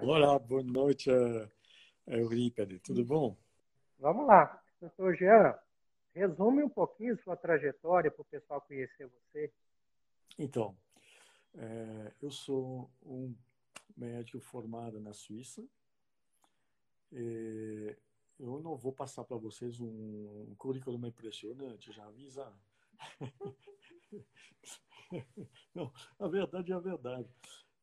Olá, boa noite, Eurípede. Tudo bom? Vamos lá. Doutor Jean, resume um pouquinho sua trajetória para o pessoal conhecer você. Então, é, eu sou um médico formado na Suíça. E eu não vou passar para vocês um currículo impressionante, já avisa. não, a verdade é a verdade.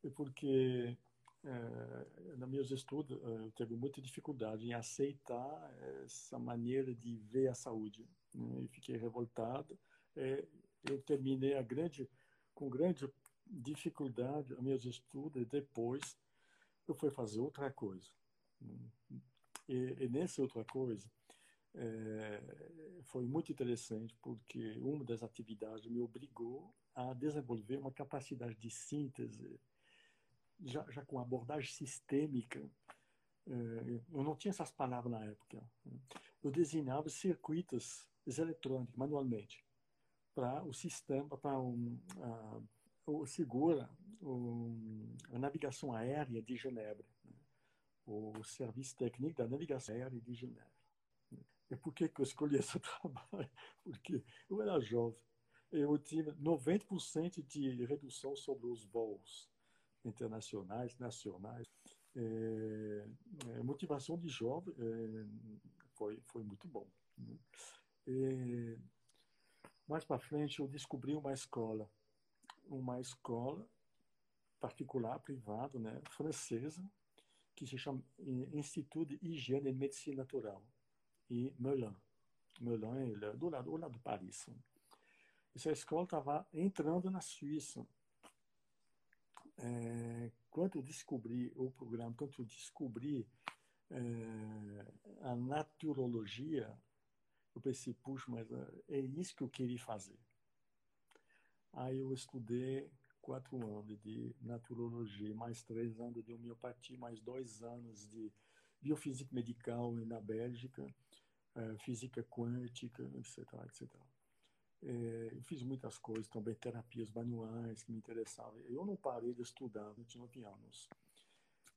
É porque é, nos meus estudos eu tive muita dificuldade em aceitar essa maneira de ver a saúde. Né? E fiquei revoltado. É, eu terminei a grande, com grande dificuldade os meus estudos e depois eu fui fazer outra coisa. E, e nessa outra coisa é, foi muito interessante porque uma das atividades me obrigou a desenvolver uma capacidade de síntese já, já com abordagem sistêmica, eh, eu não tinha essas palavras na época. Eu desenhava circuitos eletrônicos manualmente para o sistema, para um, o segura um, a navegação aérea de Genebra, né? o serviço técnico da navegação aérea de Genebra. E por que, que eu escolhi esse trabalho? Porque eu era jovem, eu tinha 90% de redução sobre os voos internacionais, nacionais. É, é, motivação de jovem é, foi, foi muito bom. Né? E, mais para frente, eu descobri uma escola, uma escola particular, privada, né, francesa, que se chama Instituto de Higiene e Medicina Natural, e Melun. Melun é do lado, do lado de Paris. Essa escola estava entrando na Suíça é, quando eu descobri o programa, quando eu descobri é, a naturologia, eu pensei, puxa, mas é, é isso que eu queria fazer. Aí eu estudei quatro anos de naturologia, mais três anos de homeopatia, mais dois anos de biofísica medical na Bélgica, física quântica, etc, etc. É, eu fiz muitas coisas também, terapias manuais que me interessavam. Eu não parei de estudar, tinha 9 anos.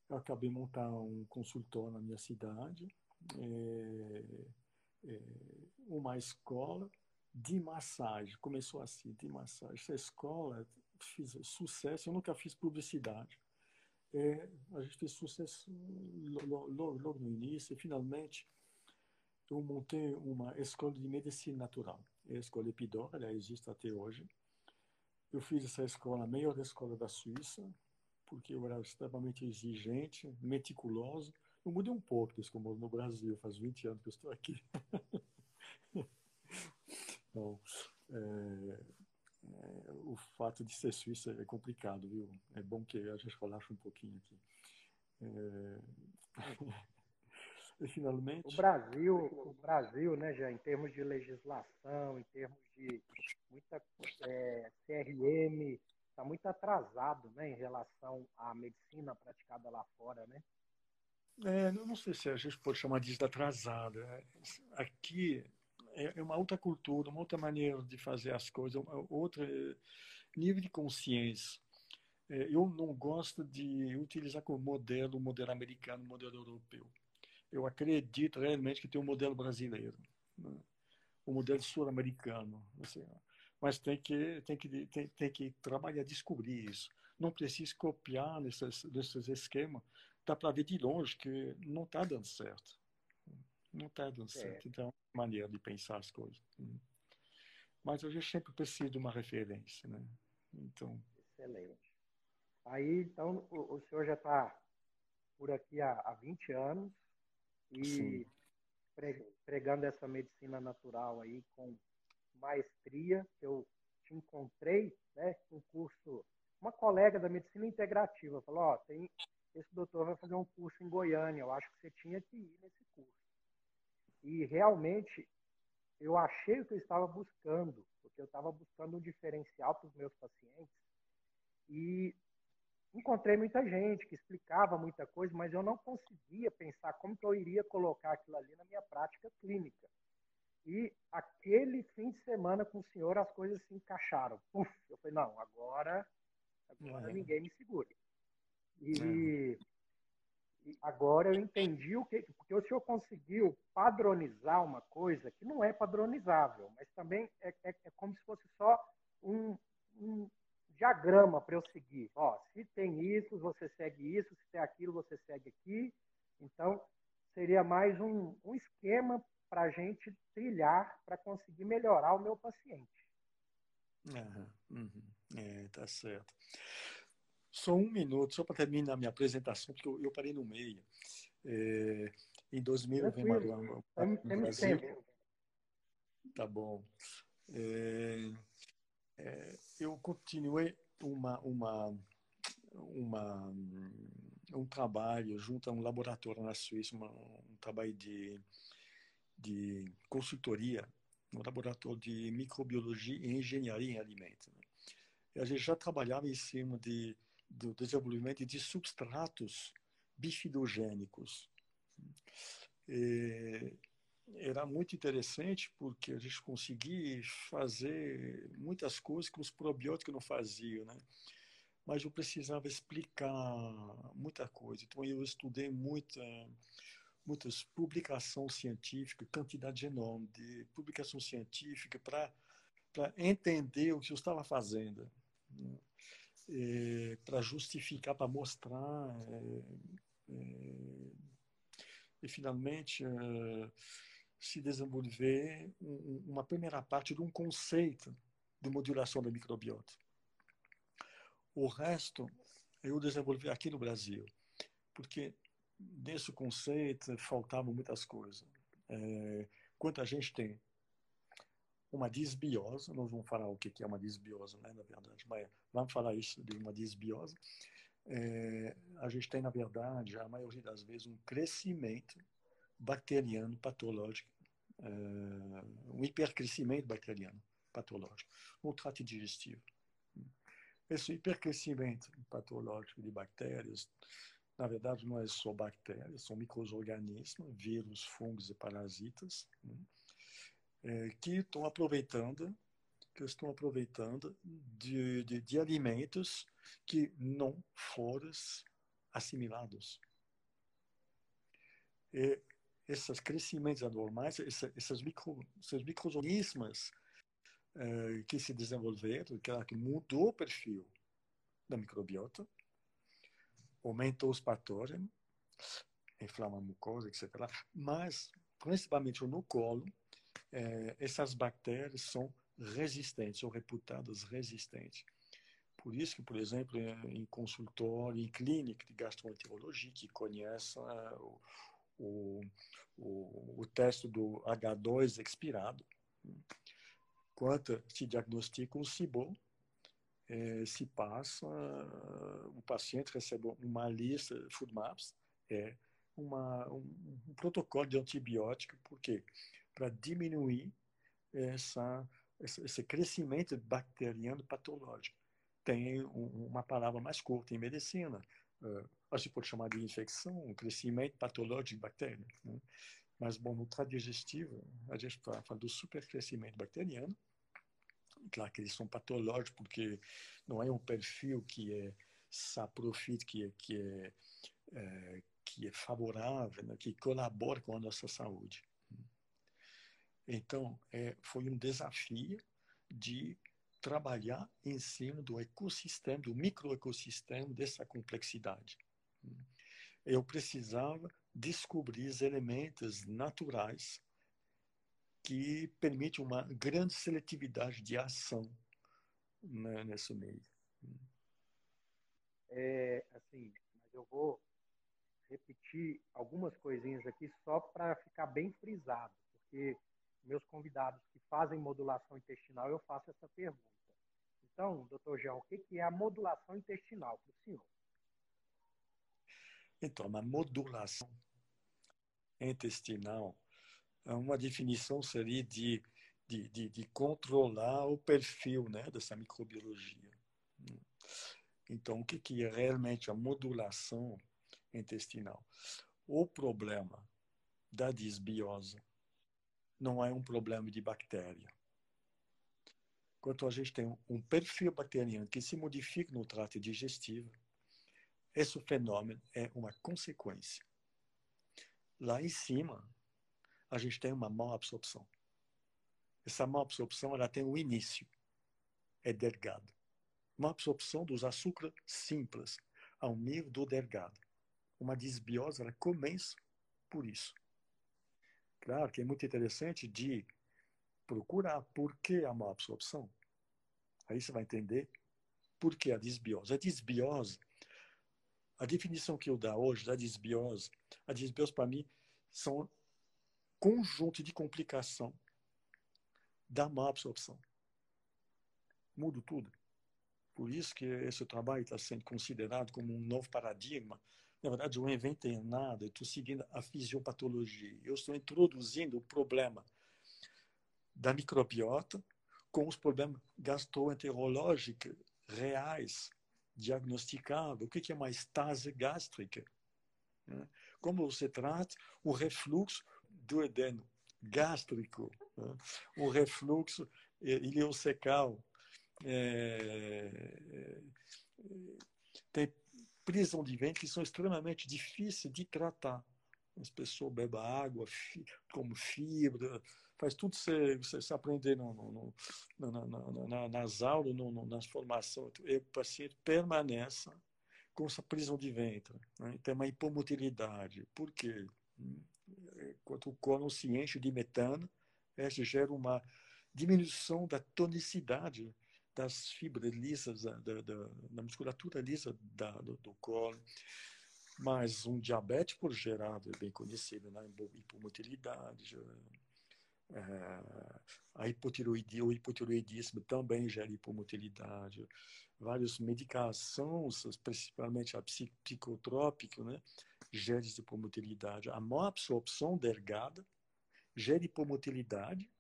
Eu acabei montando um consultório na minha cidade, é, é, uma escola de massagem. Começou assim, de massagem. Essa escola fiz sucesso, eu nunca fiz publicidade. É, a gente fez sucesso logo, logo no início e finalmente eu montei uma escola de medicina natural a escola Epidor, ela existe até hoje. Eu fiz essa escola, a melhor escola da Suíça, porque eu era extremamente exigente, meticuloso. Eu mudei um pouco desde que eu moro no Brasil, faz 20 anos que eu estou aqui. então, é, é, o fato de ser suíça é complicado, viu? É bom que a gente relaxe um pouquinho aqui. É... Finalmente. O Brasil, o Brasil, né, já em termos de legislação, em termos de muita é, CRM, está muito atrasado, né, em relação à medicina praticada lá fora, né? É, não sei se a gente pode chamar disso de atrasada. Aqui é, é uma outra cultura, uma outra maneira de fazer as coisas, outro nível de consciência. É, eu não gosto de utilizar como modelo o modelo americano, o modelo europeu eu acredito realmente que tem um modelo brasileiro, né? um modelo sul-americano. Assim, mas tem que, tem, que, tem, tem que trabalhar, descobrir isso. Não precisa copiar nesses, nesses esquemas. Dá para ver de longe que não está dando certo. Não está dando é. certo. Então, é maneira de pensar as coisas. Né? Mas a gente sempre precisa de uma referência. Né? Então... Excelente. Aí, então, o, o senhor já está por aqui há, há 20 anos e pregando essa medicina natural aí com maestria. Eu te encontrei, né, um curso, uma colega da medicina integrativa falou, ó, oh, tem esse doutor vai fazer um curso em Goiânia, eu acho que você tinha que ir nesse curso. E realmente eu achei o que eu estava buscando, porque eu estava buscando um diferencial para os meus pacientes e encontrei muita gente que explicava muita coisa, mas eu não conseguia pensar como que eu iria colocar aquilo ali na minha prática clínica. E aquele fim de semana com o senhor as coisas se encaixaram. Uf, eu falei, não, agora, agora é. ninguém me segura. E, é. e, agora eu entendi o que. Porque o senhor conseguiu padronizar uma coisa que não é padronizável, mas também é, é, é como se fosse só um, um diagrama para eu seguir. Ó, se tem isso, você segue isso, se tem aquilo, você segue aqui. Então, seria mais um, um esquema para a gente trilhar para conseguir melhorar o meu paciente. Uhum, uhum. É, tá certo. Só um minuto, só para terminar a minha apresentação, porque eu, eu parei no meio. É, em 2000 eu vim no Brasil. Tá bom. É, é, eu continuei uma, uma, uma, um trabalho junto a um laboratório na Suíça, uma, um trabalho de, de consultoria no laboratório de microbiologia e engenharia em alimentos. Né? E a gente já trabalhava em cima de do desenvolvimento de substratos bifidogênicos. E era muito interessante porque a gente conseguia fazer muitas coisas que os probióticos não faziam, né? Mas eu precisava explicar muita coisa. Então eu estudei muita, muitas publicações científicas, quantidade enorme de publicação científica para para entender o que eu estava fazendo. Né? é, para justificar, para mostrar. É, é, e finalmente é, se desenvolver um, uma primeira parte de um conceito de modulação da microbiota. O resto eu desenvolvi aqui no Brasil, porque nesse conceito faltavam muitas coisas. É, quanta gente tem uma disbiose, nós vamos falar o que é uma disbiose, né, na verdade, mas vamos falar isso de uma disbiose. É, a gente tem, na verdade, a maioria das vezes, um crescimento bacteriano patológico, é, um hipercrescimento bacteriano patológico no trato digestivo. Esse hipercrescimento patológico de bactérias, na verdade, não é só bactérias, são microorganismos, vírus, fungos e parasitas. Né? é, que estão aproveitando que estão aproveitando de, de, de alimentos que não foram assimilados. E esses crescimentos anormais, esses, esses, micro, esses microorganismos é, que se desenvolveram, que, mudou o perfil da microbiota, aumentou os patógenos, inflama a mucosa, etc. Mas, principalmente no colo, é, essas bactérias são resistentes, ou reputadas resistentes. Por isso que, por exemplo, em consultório, em clínica de gastroenterologia, que conhecem é, o, o, o, teste do H2 expirado, quando se diagnostica um SIBO, é, se passa, o paciente recebe uma lista, food maps, é uma, um, um protocolo de antibiótico, por quê? para diminuir essa, esse crescimento bacteriano patológico. Tem uma palavra mais curta em medicina, a gente pode chamar de infecção, crescimento patológico de bactérias. Né? Mas, bom, no trato digestivo, a gente fala do supercrescimento bacteriano. Claro que eles são patológicos, porque não é um perfil que é saprofite, que é, que é, é que é favorável, né? que colabora com a nossa saúde. Então, é, foi um desafio de trabalhar em cima do ecossistema, do microecossistema dessa complexidade. Eu precisava descobrir os elementos naturais que permitem uma grande seletividade de ação né, nesse meio. é, assim, mas eu vou repetir algumas coisinhas aqui só para ficar bem frisado, porque meus convidados que fazem modulação intestinal, eu faço essa pergunta. Então, doutor João, o que é a modulação intestinal para o senhor? Então, a modulação intestinal, é uma definição seria de, de, de, de controlar o perfil né, dessa microbiologia. Então, o que é realmente a modulação intestinal? O problema da disbiose não é um problema de bactéria. Quando a gente tem um perfil bacteriano que se modifica no trato digestivo, esse fenômeno é uma consequência. Lá em cima, a gente tem uma má absorção. Essa má absorção ela tem um início, é delgado. Uma absorção dos açúcares simples ao nível do delgado. Uma disbiose ela começa por isso. Claro que é muito interessante de procurar por que a má absorção. Aí você vai entender por que a disbiose. A disbiose a definição que eu dou hoje da disbiose, a disbiose para mim são conjunto de complicação da má absorção. Muda tudo. Por isso que esse trabalho está sendo considerado como um novo paradigma. Na verdade, eu não inventei nada, eu estou seguindo a fisiopatologia. Eu estou introduzindo o problema da microbiota com os problemas gastroenterológicos reais diagnosticado o que é uma estase gástrica. Né? Como você trata o refluxo do edeno gástrico, né? o refluxo ileocecal. É, tem prisão de ventre que são extremamente difíceis de tratar. As pessoas bebem água, como fibra, faz tudo você, você, aprender no, no, no, na, nas aulas, no, nas formações. O paciente permanece com essa prisão de ventre. Né? Uma hipomotilidade. Por quê? Quando o cólon se enche de metano, isso gera uma diminuição da tonicidade das fibras lisas, da, da, da musculatura lisa da, do, do colo. Mas um diabetes por gerado é bem conhecido, né? hipomotilidade, é, a hipotiroidismo, o hipotiroidismo também gera hipomotilidade. Várias medicações, principalmente a psicotrópica, né, gera hipomotilidade. A má absorção delgada gera hipomotilidade.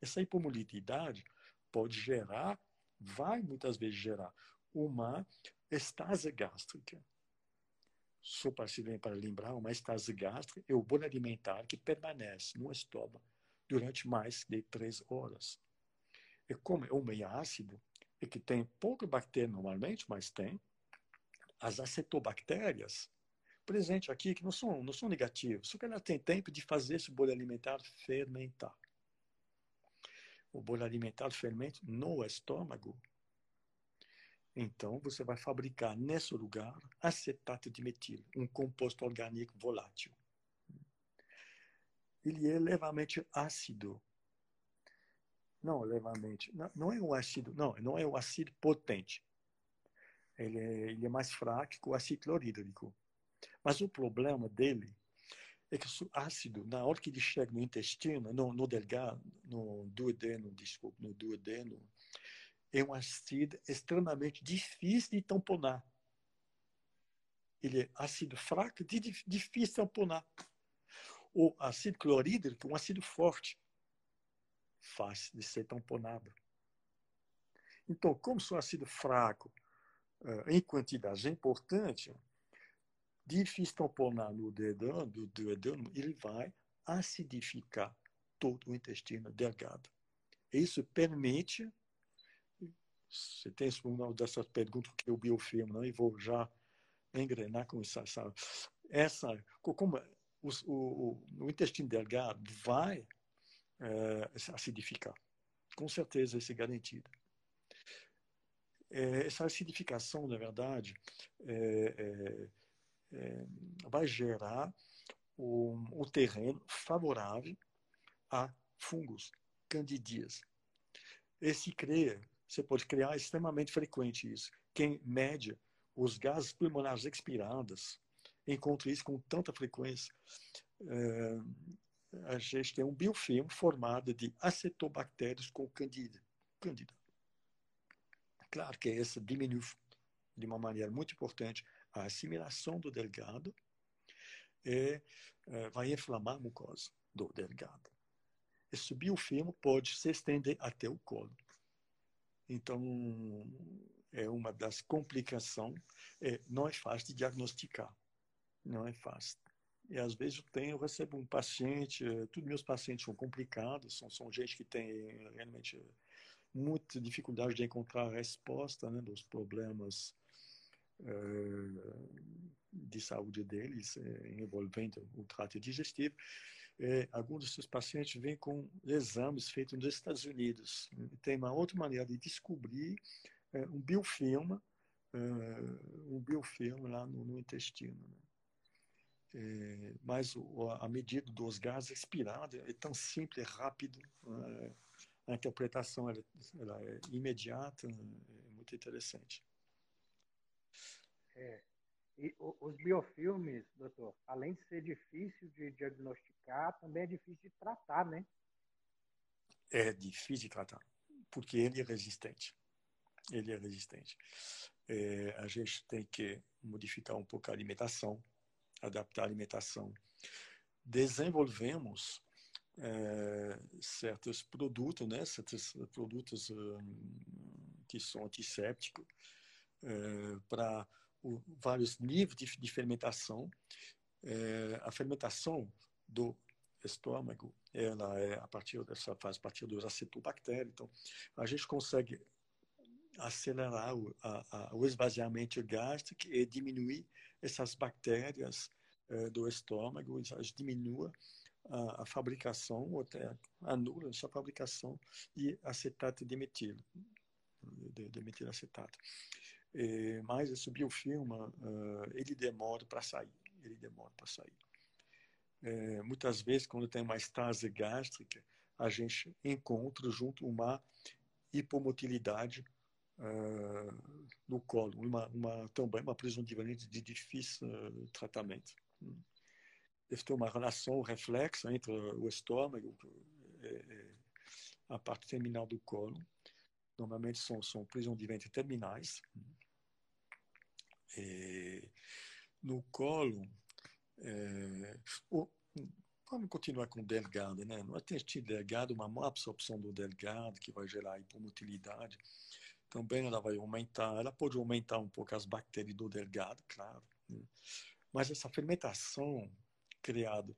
Essa hipomotilidade pode gerar, vai muitas vezes gerar, uma estase gástrica. Só para, para lembrar, uma estase gástrica é o bolo alimentar que permanece no estômago durante mais de três horas. E como é um meio ácido, e que tem pouca bactéria normalmente, mas tem, as acetobactérias presentes aqui, que não são, não são negativas, só que ela tem tempo de fazer esse bolo alimentar fermentar. O bolo alimentar fermenta no estômago. Então, você vai fabricar nesse lugar acetato de metil, um composto orgânico volátil ele é levemente ácido. Não, levemente. Não, não é um ácido, não, não é um ácido potente. Ele é, ele é mais fraco que o ácido clorídrico. Mas o problema dele é que o ácido, na hora que ele chega no intestino, no, no delgado, no duodeno, desculpa, no duodeno, é um ácido extremamente difícil de tamponar. Ele é ácido fraco, difícil de tamponar. O ácido clorídrico, um ácido forte, fácil de ser tamponado. Então, como o ácido fraco, uh, em quantidade importante, difícil tamponar no dedão, do duodeno, ele vai acidificar todo o intestino delgado. Isso permite, você tem uma dessas perguntas que eu biofilmo, não? e vou já engrenar com essa, essa como o, o, o intestino delgado vai é, acidificar. Com certeza, isso é garantido. É, essa acidificação, na verdade, é, é, é vai gerar um, um terreno favorável a fungos, candidias. Esse cria, você pode criar extremamente frequente isso. Quem mede os gases pulmonares expirados, encontro isso com tanta frequência. É, a gente tem um biofilme formado de acetobactérias com candida. candida. Claro que essa diminui de uma maneira muito importante a assimilação do delgado e é, vai inflamar a mucosa do delgado. Esse biofilme pode se estender até o colo. Então, é uma das complicações. É, não é fácil de diagnosticar. Não é fácil. E às vezes eu tenho, eu recebo um paciente, eh, todos meus pacientes são complicados, são, são gente que tem realmente muita dificuldade de encontrar a resposta né, dos problemas de saúde deles, uh, envolvendo o trato digestivo. Uh, alguns desses pacientes vêm com exames feitos nos Estados Unidos. Tem uma outra maneira de descobrir um biofilme, um biofilme lá no, no intestino. Né? Mas a medida dos gases expirados é tão simples, é rápido, a interpretação ela, é imediata, é muito interessante. É, e os biofilmes, doutor, além de ser difícil de diagnosticar, também é difícil de tratar, né? É difícil de tratar, porque ele é resistente. Ele é resistente. É, a gente tem que modificar um pouco a alimentação, adaptar a alimentação. Desenvolvemos é, certos produtos, né, certos produtos um, que são antissépticos é, para vários níveis de, de fermentação. É, a fermentação do estômago, ela é a partir dessa faz partir dos acetobactérios. Então, a gente consegue acelerar o, a, a, o esvaziamento gástrico e diminuir essas bactérias é, do estômago, diminua a, a, fabricação, ou até anula essa fabricação de acetato de metilo, de, de metilacetato. E, mas esse biofilme, uh, ele demora para sair, ele demora para sair. É, muitas vezes, quando tem uma estase gástrica, a gente encontra junto uma hipomotilidade uh, no colo, uma, uma, também uma prisão de difícil uh, tratamento deve ter uma relação reflexa entre o estômago e é, é, a parte terminal do colo. Normalmente são, são prisões ventre terminais. E no colo, é, o, vamos continuar com o delgado, né? No intestino delgado, uma má absorção do delgado, que vai gerar hipomotilidade, também ela vai aumentar, ela pode aumentar um pouco as bactérias do delgado, claro. Né? Mas essa fermentação criada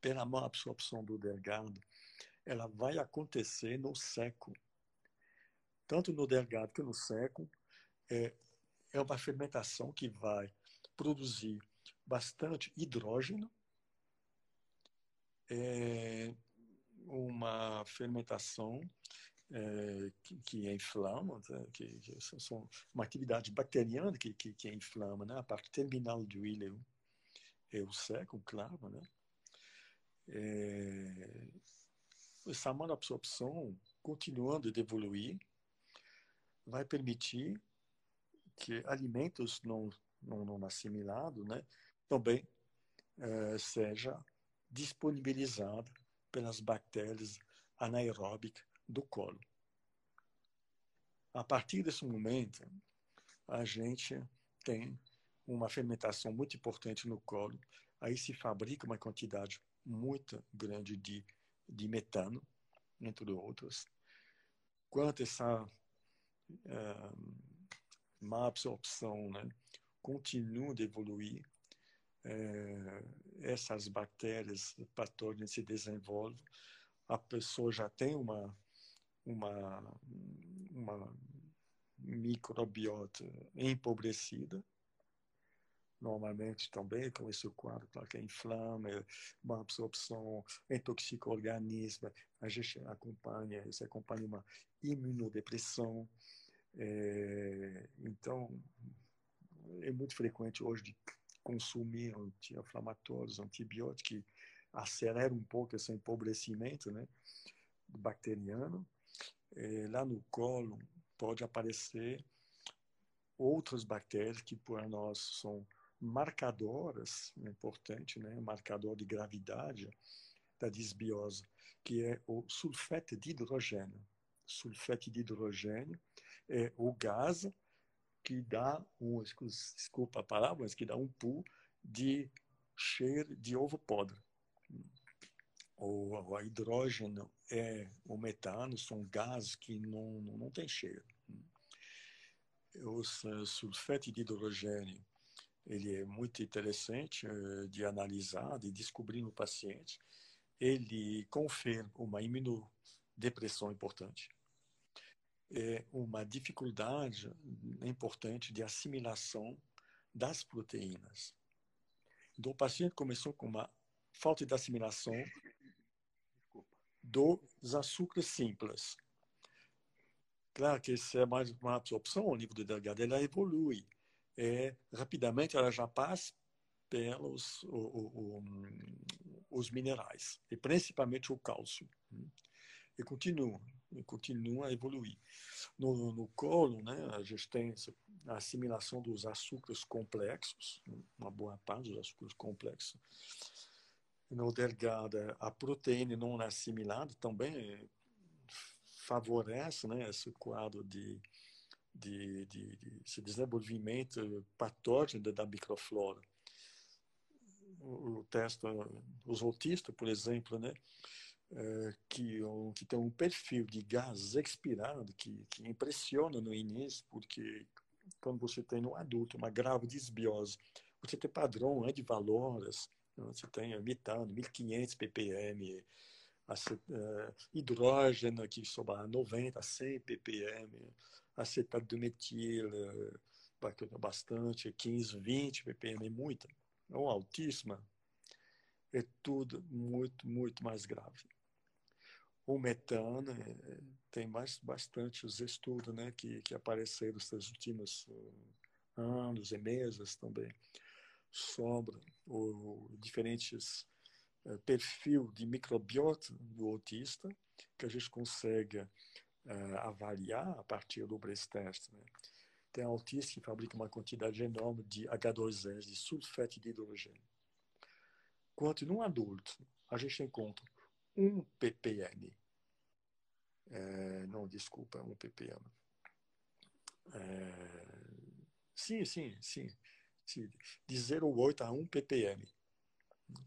pela má absorção do delgado, ela vai acontecer no seco. Tanto no delgado que no seco, é, é uma fermentação que vai produzir bastante hidrogênio, é uma fermentação é, que, que inflama, né? que, que são uma atividade bacteriana que, que, que inflama, né? a parte terminal do íleo é o seco, claro, né? É, essa absorção continuando de evoluir, vai permitir que alimentos não, não, não assimilados né, também é, seja disponibilizado pelas bactérias anaeróbicas do colo. A partir desse momento, a gente tem uma fermentação muito importante no colo. Aí se fabrica uma quantidade muito grande de, de metano, entre outros. Quanto essa uh, má absorção né, continua de evoluir, uh, essas bactérias patógenas se desenvolvem, a pessoa já tem uma uma, uma microbiota empobrecida, normalmente também com esse quadro, claro que é inflama, uma absorção, intoxica o organismo, a gente acompanha, isso acompanha uma imunodepressão. É, então, é muito frequente hoje de consumir anti-inflamatórios, antibióticos, que acelera um pouco esse empobrecimento né, bacteriano é, lá no colo pode aparecer outras bactérias que por nós são marcadoras, é importante, né? marcador de gravidade da disbiose, que é o sulfeto de hidrogênio. Sulfeto de hidrogênio é o gás que dá um, desculpa a palavra, mas que dá um pu de cheiro de ovo podre. O, o hidrogênio é o metano, são gases que não, não, não tem cheiro. Uh, sulfeto de hidrogênio ele é muito interessante uh, de analisar, de descobrir no paciente. Ele confirma uma imunodepressão importante, é uma dificuldade importante de assimilação das proteínas. Então, o paciente começou com uma falta de assimilação dos açúcares simples. Claro que se é mais uma absorção ao nível do delgado, ela evolui. É, rapidamente ela já passa pelos o, o, o, os minerais, e principalmente o cálcio. E continua, e continua a evoluir. No, no colo, né, a tem a assimilação dos açúcares complexos, uma boa parte dos açúcares complexos. No delgado, a proteína não assimilada também favorece né, esse quadro de, de, de, de esse desenvolvimento patógeno da microflora. O, o teste, os autistas, por exemplo, né, é, que, que tem um perfil de gás expirado que, que impressiona no início, porque quando você tem no adulto uma grave desbiose, você tem padrão né, de valores, né, você tem metano, 1500 ppm, uh, hidrogênio que sobe a 90, 100 ppm, acetato do metil, uh, bastante, 15, 20 ppm, é muita. Ou altíssima, é tudo muito, muito mais grave. O metano, é, tem mais, bastante os estudos né, que, que apareceram nesses últimos anos e meses também sobre o, diferentes uh, perfil de microbiota do autista que a gente consegue uh, avaliar a partir do breast test. Né? Tem autista que fabrica uma quantidade enorme de H2S, de sulfeto de hidrogênio. Quanto num adulto, a gente encontra um ppm. É, não, desculpa, um ppm. É, sim, sim, sim, sim. De 0,8 a 1 ppm,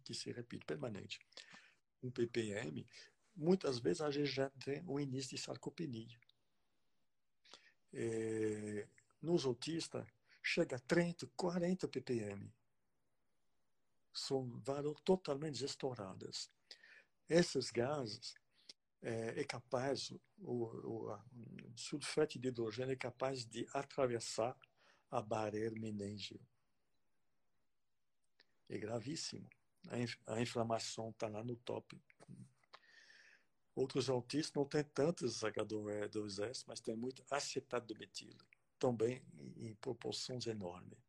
que se repete permanente. 1 ppm, muitas vezes a gente já tem o início de sarcopenia. É, nos autistas, chega a 30, 40 ppm são valores totalmente estouradas. Esses gases é, é capaz, o, o, o de hidrogênio é capaz de atravessar a barreira meningeal. É gravíssimo. A, a inflamação está lá no top. Outros autistas não têm tantos H2S, mas tem muito acetato de metilo, também em, proporções enormes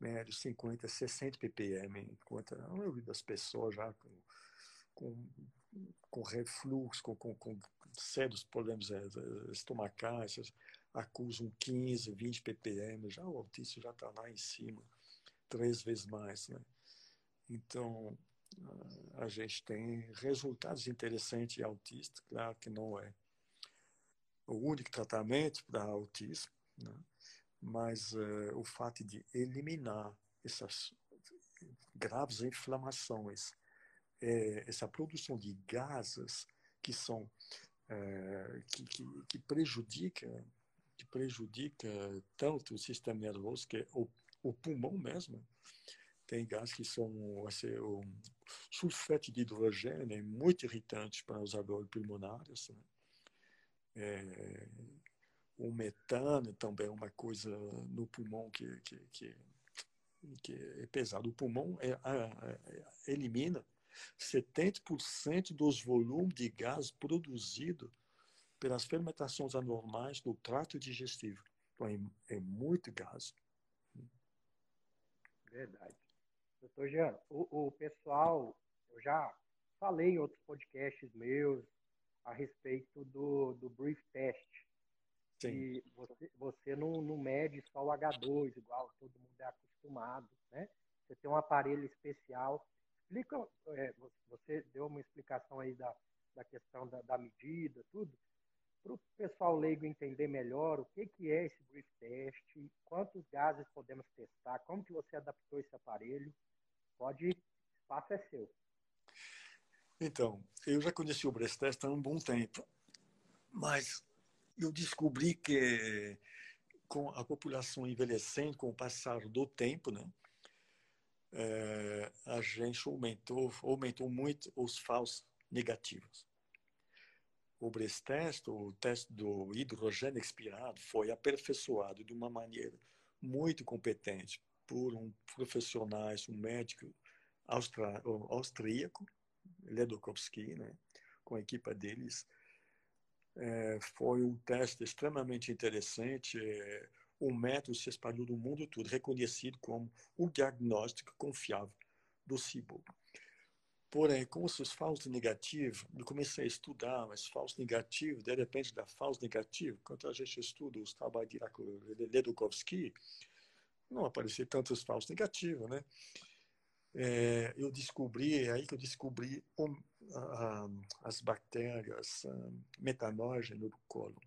médio, 50, 60 ppm, enquanto a maioria das pessoas já com, com, com refluxo, com, com, com sérios problemas é, é, estomacais, acusam 15, 20 ppm, já o autista já está lá em cima, três vezes mais. Né? Então, a gente tem resultados interessantes em autista, claro que não é o único tratamento para autismo, né? mas uh, o fato de eliminar essas graves inflamações, é, essa produção de gases que são é, que, que, que, prejudica que prejudica tanto o sistema nervoso que é o, o pulmão mesmo tem gases que são assim, o sulfeto de hidrogênio é muito irritante para os alvéolos pulmonares né? é, o metano também é uma coisa no pulmão que, que, que, que é pesado. O pulmão é, é, elimina 70% dos volumes de gás produzido pelas fermentações anormais do trato digestivo. Então, é, é muito gás. Verdade. Doutor Jean, o, o pessoal, eu já falei em outros podcasts meus a respeito do, do brief test Sim. E você, você não, não mede só o H2, igual todo mundo é acostumado, né? Você tem um aparelho especial. Explica, é, você deu uma explicação aí da, da questão da, da medida, tudo. Para o pessoal leigo entender melhor o que, que é esse brief test, quantos gases podemos testar, como que você adaptou esse aparelho. Pode, espaço é seu. Então, eu já conheci o breast test há um bom tempo, mas eu descobri que com a população envelhecendo, com o passar do tempo, né, é, a gente aumentou, aumentou muito os falsos negativos. O breast test, o teste do hidrogênio expirado, foi aperfeiçoado de uma maneira muito competente por um profissionais, um médico austríaco, Ledokowski, né, com a equipa deles, é, foi um teste extremamente interessante. É, o método se espalhou no mundo todo, reconhecido como o diagnóstico confiável do SIBO. Porém, com os falsos negativos, eu comecei a estudar, mas falso negativo, de repente da falso negativo, quando a gente estuda os trabalhos de Ledokowski, não aparecia tantos falsos negativos, né? É, eu descobri, é aí que eu descobri um, as bactérias metanógenas do colo.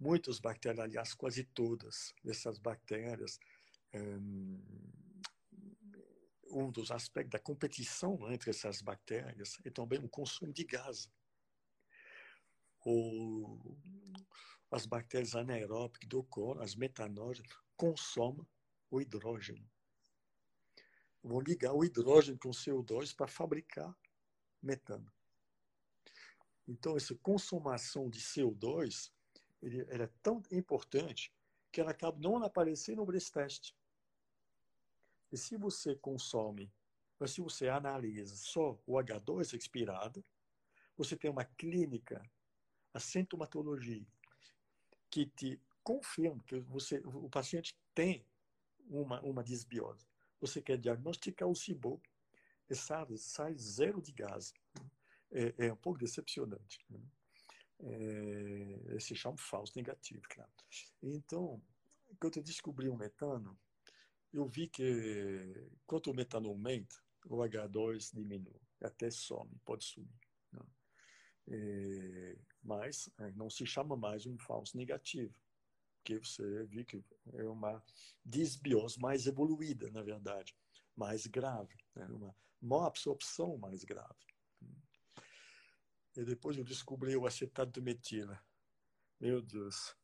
Muitas bactérias, aliás, quase todas dessas bactérias, um dos aspectos da competição entre essas bactérias é também o consumo de gás. As bactérias anaeróbicas do colo, as metanógenas, consomem o hidrogênio vão ligar o hidrogênio com o CO2 para fabricar metano. Então, essa consumação de CO2 ele, ela é tão importante que ela acaba não aparecendo no breast test. E se você consome, mas se você analisa só o H2 expirado, você tem uma clínica, a sintomatologia, que te confirma que você, o paciente tem uma, uma disbiose você quer diagnosticar o SIBO e sabe, sai zero de gás. É, é um pouco decepcionante. Né? É, se chama falso negativo, claro. Então, quando eu descobri o metano, eu vi que quanto o metano aumenta, o H2 diminui, até some, pode sumir. Né? É, mas é, não se chama mais um falso negativo que você viu que é uma disbiose mais evoluída, na verdade, mais grave, né? uma má absorção mais grave. E depois eu descobri o acetato de metila. Meu Deus.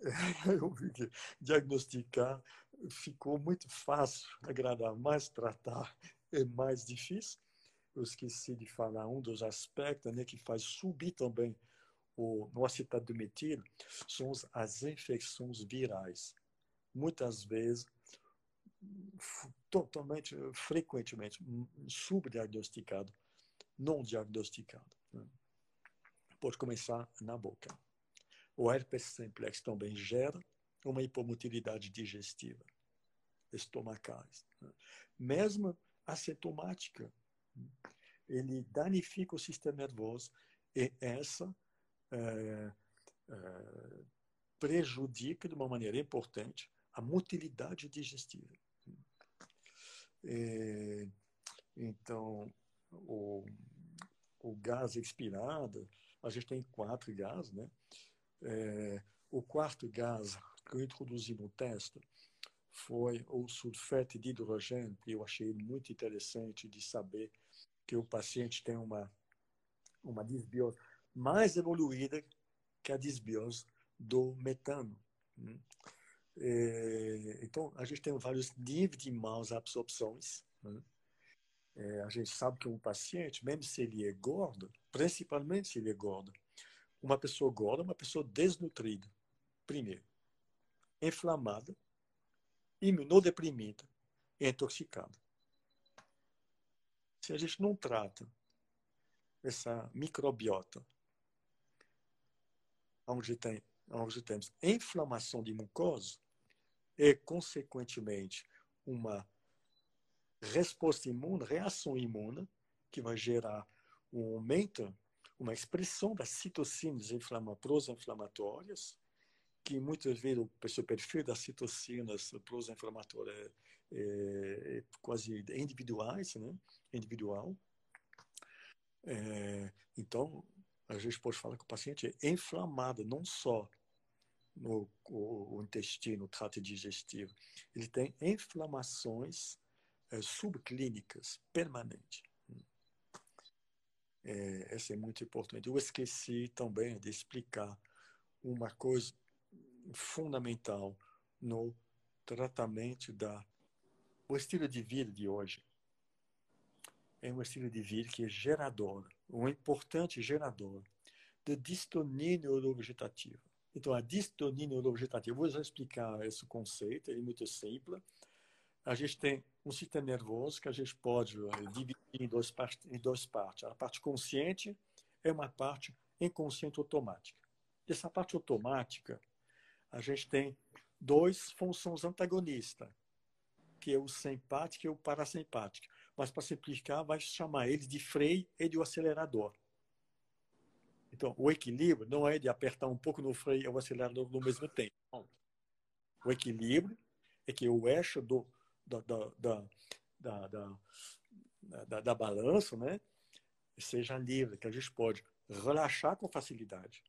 Eu vi que diagnosticar ficou muito fácil, agradar, mas tratar é mais difícil. Eu esqueci de falar um dos aspectos né, que faz subir também o, no acetato de metil são as infecções virais. Muitas vezes, totalmente, frequentemente, subdiagnosticado, não diagnosticado. Né? Pode começar na boca. O herpes simplex também gera uma hipomotilidade digestiva, estomacais. Né? Mesmo assintomática, ele danifica o sistema nervoso e essa é, é, prejudica de uma maneira importante a motilidade digestiva. É, então, o, o gás expirado, a gente tem quatro gases, né? É, o quarto gás que eu introduzi no teste foi o sulfete de hidrogênio, que eu achei muito interessante de saber que o paciente tem uma, uma disbiose mais evoluída que a disbiose do metano. Né? É, então, a gente tem vários níveis de maus absorções. Né? É, a gente sabe que um paciente, mesmo se ele é gordo, principalmente se ele é gordo, uma pessoa gorda é uma pessoa desnutrida, primeiro, inflamada, imunodeprimida e intoxicada. Se a gente não trata essa microbiota onde, tem, onde temos inflamação de mucosa e, consequentemente, uma resposta imune, reação imune, que vai gerar um aumento uma expressão das citocinas pró-inflamatórias, que muitas vezes o perfil das citocinas pró-inflamatórias é, é, é, quase individuais, né? individual. É, então, a gente pode falar que o paciente é inflamado, não só no o, o intestino, o trato digestivo, ele tem inflamações subclínicas permanentes. É, essa é muito importante. Eu esqueci também de explicar uma coisa fundamental no tratamento da o estilo de vida de hoje é um estilo de vida que é gerador, um importante gerador de distonia neurovegetativa. Então, a distonia neurovegetativa, vou já explicar esse conceito, é muito simples. A gente tem um sistema nervoso que a gente pode eh, dividir em duas, partes, em duas partes. A parte consciente é uma parte inconsciente automática. Essa parte automática, a gente tem duas funções antagonistas, que é o simpático e o parasimpático. Mas, para simplificar, vai chamar eles de freio e de acelerador. Então, o equilíbrio não é de apertar um pouco no freio e o acelerador no mesmo tempo. O equilíbrio é que o eixo do, da, da, da, da, balança né, seja livre, que a gente pode relaxar com facilidade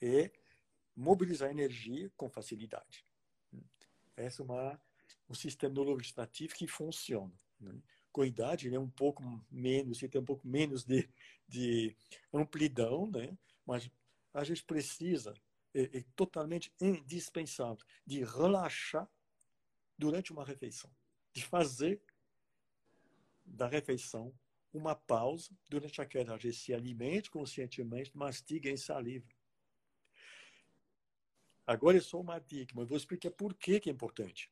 e mobilizar energia com facilidade. Esse é uma, um sistema neurovegetativo que funciona. Né? Com a idade, ele é um pouco menos, ele tem um pouco menos de, de amplidão, né? mas a gente precisa, é, é totalmente indispensável, de relaxar durante uma refeição, de fazer da refeição uma pausa durante aquela. A gente se alimente conscientemente, mastiga em saliva. Agora é só uma dica, mas vou explicar por que, que é importante.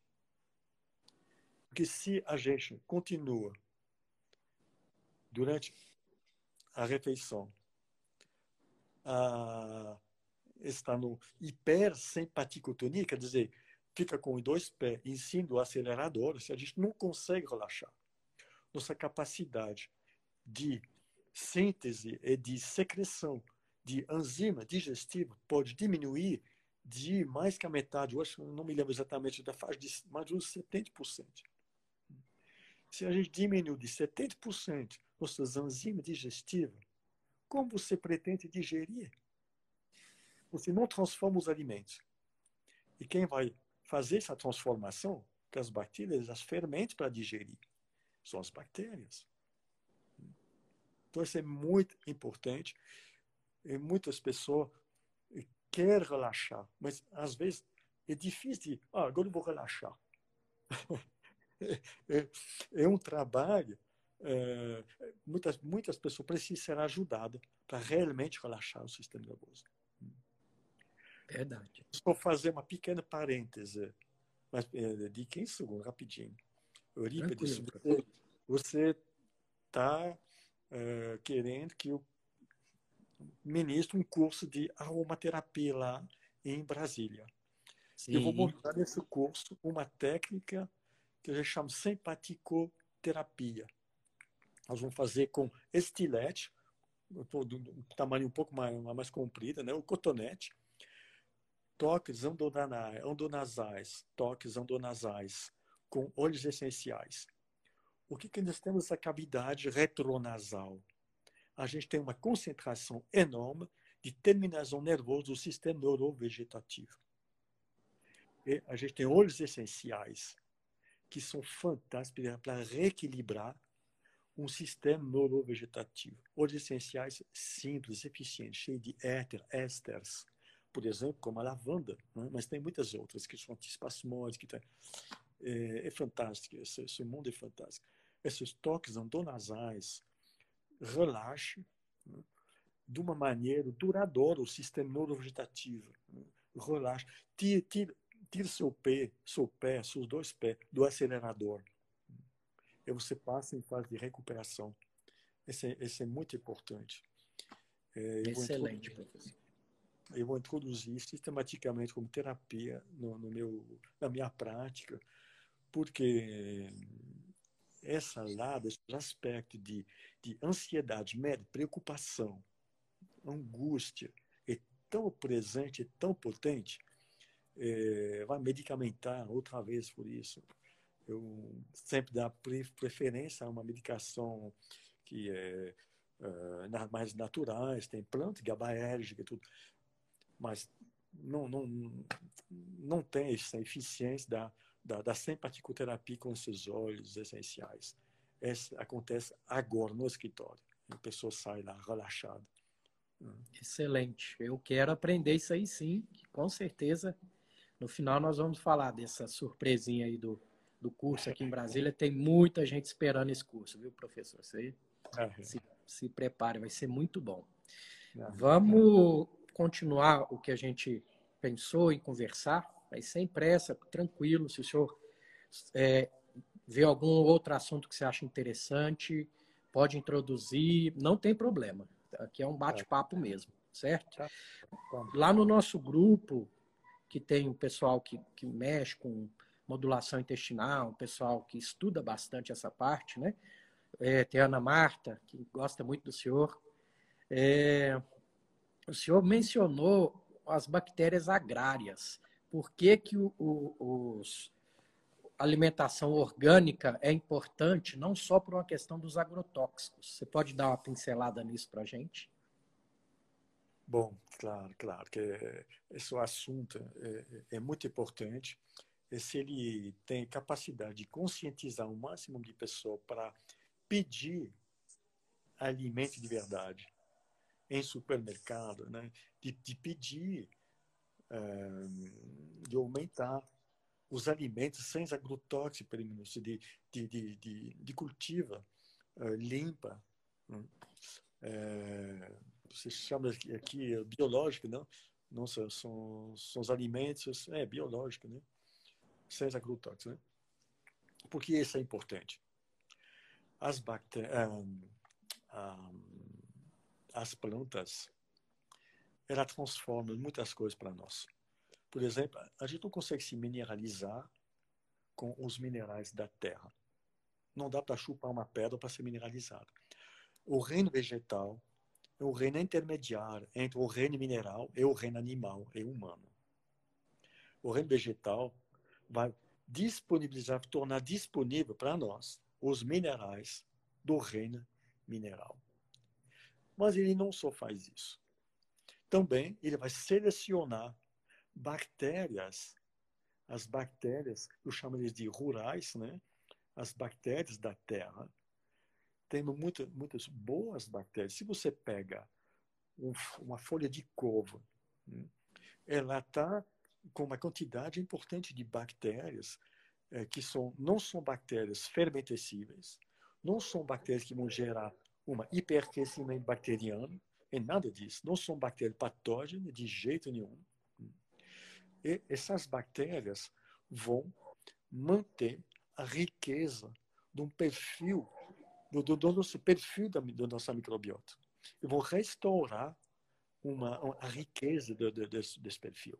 Porque se a gente continua durante a refeição a estar no hipersempaticotonia, quer dizer, fica com os dois pés em cima do acelerador, se a gente não consegue relaxar. Nossa capacidade de síntese e de secreção de enzima digestiva pode diminuir de mais que a metade, acho, não me lembro exatamente da faixa, de mais de uns 70%. Se a gente diminui de 70% nossas enzimas digestivas, como você pretende digerir? Você não transforma os alimentos. E quem vai fazer essa transformação, que as bactérias as fermentam para digerir, são as bactérias. Então, isso é muito importante. E muitas pessoas quer relaxar, mas às vezes é difícil de, ah, agora eu vou relaxar. é, é, um trabalho, é, muitas, muitas pessoas precisam ser ajudadas para realmente relaxar o sistema nervoso. Verdade. Vou fazer uma pequena parêntese, mas é, de 15 segundos, rapidinho. Eurípides, você está é, querendo que eu ministro um curso de aromaterapia lá em Brasília. Sim. Eu vou mostrar nesse curso uma técnica que a gente chama simpaticoterapia. Nós vamos fazer com estilete, do tamanho um pouco mais, mais comprido, né? o cotonete, toques endonasais, toques endonasais com óleos essenciais. O que, que nós temos essa cavidade retronasal? a gente tem uma concentração enorme de terminação nervosa do sistema neurovegetativo. E a gente tem óleos essenciais que são fantásticos para reequilibrar um sistema neurovegetativo. Óleos essenciais simples, eficientes, cheios de éter, ésteres, por exemplo, como a lavanda, né? mas tem muitas outras que são antispasmódicas. Tem... é, é fantástico, esse, esse mundo é fantástico. Esses toques endonasais, relaxe né, de uma maneira duradoura o sistema neurovegetativo. Né, relaxe. Tire, tire, tire seu pé, seu pé, seus dois pés do acelerador. E você passa em fase de recuperação. Esse é, esse é muito importante. É, Excelente, professor. Eu vou introduzir sistematicamente como terapia no, no meu, na minha prática, porque essa lado, esse aspecto de, de ansiedade, medo, preocupação, angústia é tão presente, é tão potente, é, vai medicamentar outra vez por isso. Eu sempre dou preferência a uma medicação que é uh, mais naturais, tem planta gabaérgica e tudo, mas não, não, não tem essa eficiência da, da, da simpaticoterapia com esses óleos essenciais. Essa acontece agora no escritório. A pessoa sai lá relaxada. Excelente. Eu quero aprender isso aí sim, com certeza. No final nós vamos falar dessa surpresinha aí do, do curso aqui em Brasília. Tem muita gente esperando esse curso, viu, professor? Você é. se, se prepare, vai ser muito bom. É. Vamos continuar o que a gente pensou em conversar, mas sem pressa, tranquilo. Se o senhor é, vê algum outro assunto que você acha interessante, pode introduzir, não tem problema. Aqui é um bate-papo mesmo, certo? Tá. Lá no nosso grupo, que tem um pessoal que, que mexe com modulação intestinal, um pessoal que estuda bastante essa parte, né? É, tem a Ana Marta, que gosta muito do senhor. É, o senhor mencionou as bactérias agrárias. Por que, que o, o, os, alimentação orgânica é importante, não só por uma questão dos agrotóxicos? Você pode dar uma pincelada nisso para a gente? Bom, claro, claro que esse assunto é, é muito importante. E se ele tem capacidade de conscientizar o máximo de pessoas para pedir alimento de verdade, em supermercado, né? de, de pedir, uh, de aumentar os alimentos sem agrotóxicos, de, de, de, de, de cultiva uh, limpa. É, se chama aqui biológico, não? Não são, são, os alimentos, é biológico, né? Sem agrotóxicos, né? Por que isso é importante? As bactérias, um, um, as plantas, ela transforma muitas coisas para nós. Por exemplo, a gente não consegue se mineralizar com os minerais da terra. Não dá para chupar uma pedra para ser mineralizado. O reino vegetal é o reino intermediário entre o reino mineral e o reino animal e humano. O reino vegetal vai disponibilizar, tornar disponível para nós os minerais do reino mineral. Mas ele não só faz isso. Também ele vai selecionar bactérias, as bactérias, eu chamo eles de rurais, né? as bactérias da terra. Temos muita, muitas boas bactérias. Se você pega um, uma folha de couve, né? ela está com uma quantidade importante de bactérias é, que são, não são bactérias fermentescíveis, não são bactérias que vão gerar uma hipercrescimento bacteriano, é nada disso. Não são bactérias patógenas de jeito nenhum. E essas bactérias vão manter a riqueza de um perfil, do, do, do nosso perfil da, da nossa microbiota. E vão restaurar uma, a riqueza do, do, desse, desse perfil.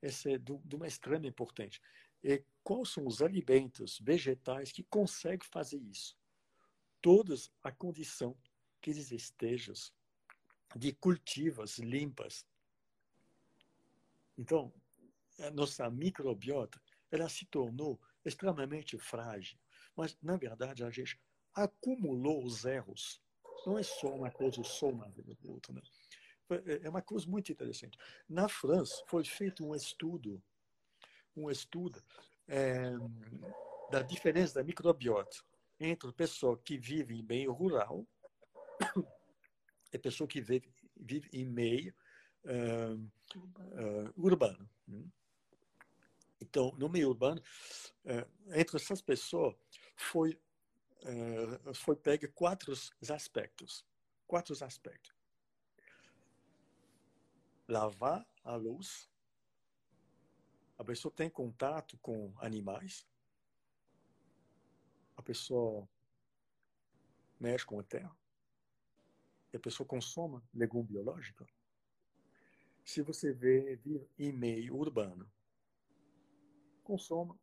Essa é de uma extrema importância. E quais são os alimentos vegetais que conseguem fazer isso? Todas a condição que eles estejam de cultivos limpas. Então, a nossa microbiota ela se tornou extremamente frágil. Mas, na verdade, a gente acumulou os erros. Não é só uma coisa soma do outro. Né? É uma coisa muito interessante. Na França, foi feito um estudo, um estudo é, da diferença da microbiota entre pessoa que vive em meio rural e pessoa que vive, vive em meio uh, uh, urbano. Né? Então, no meio urbano, uh, entre essas pessoas, foi, foi pega quatro aspectos. Quatro aspectos. Lavar a luz. A pessoa tem contato com animais a pessoa mexe com a terra, e a pessoa consome legume biológico, se você vê em meio urbano, consoma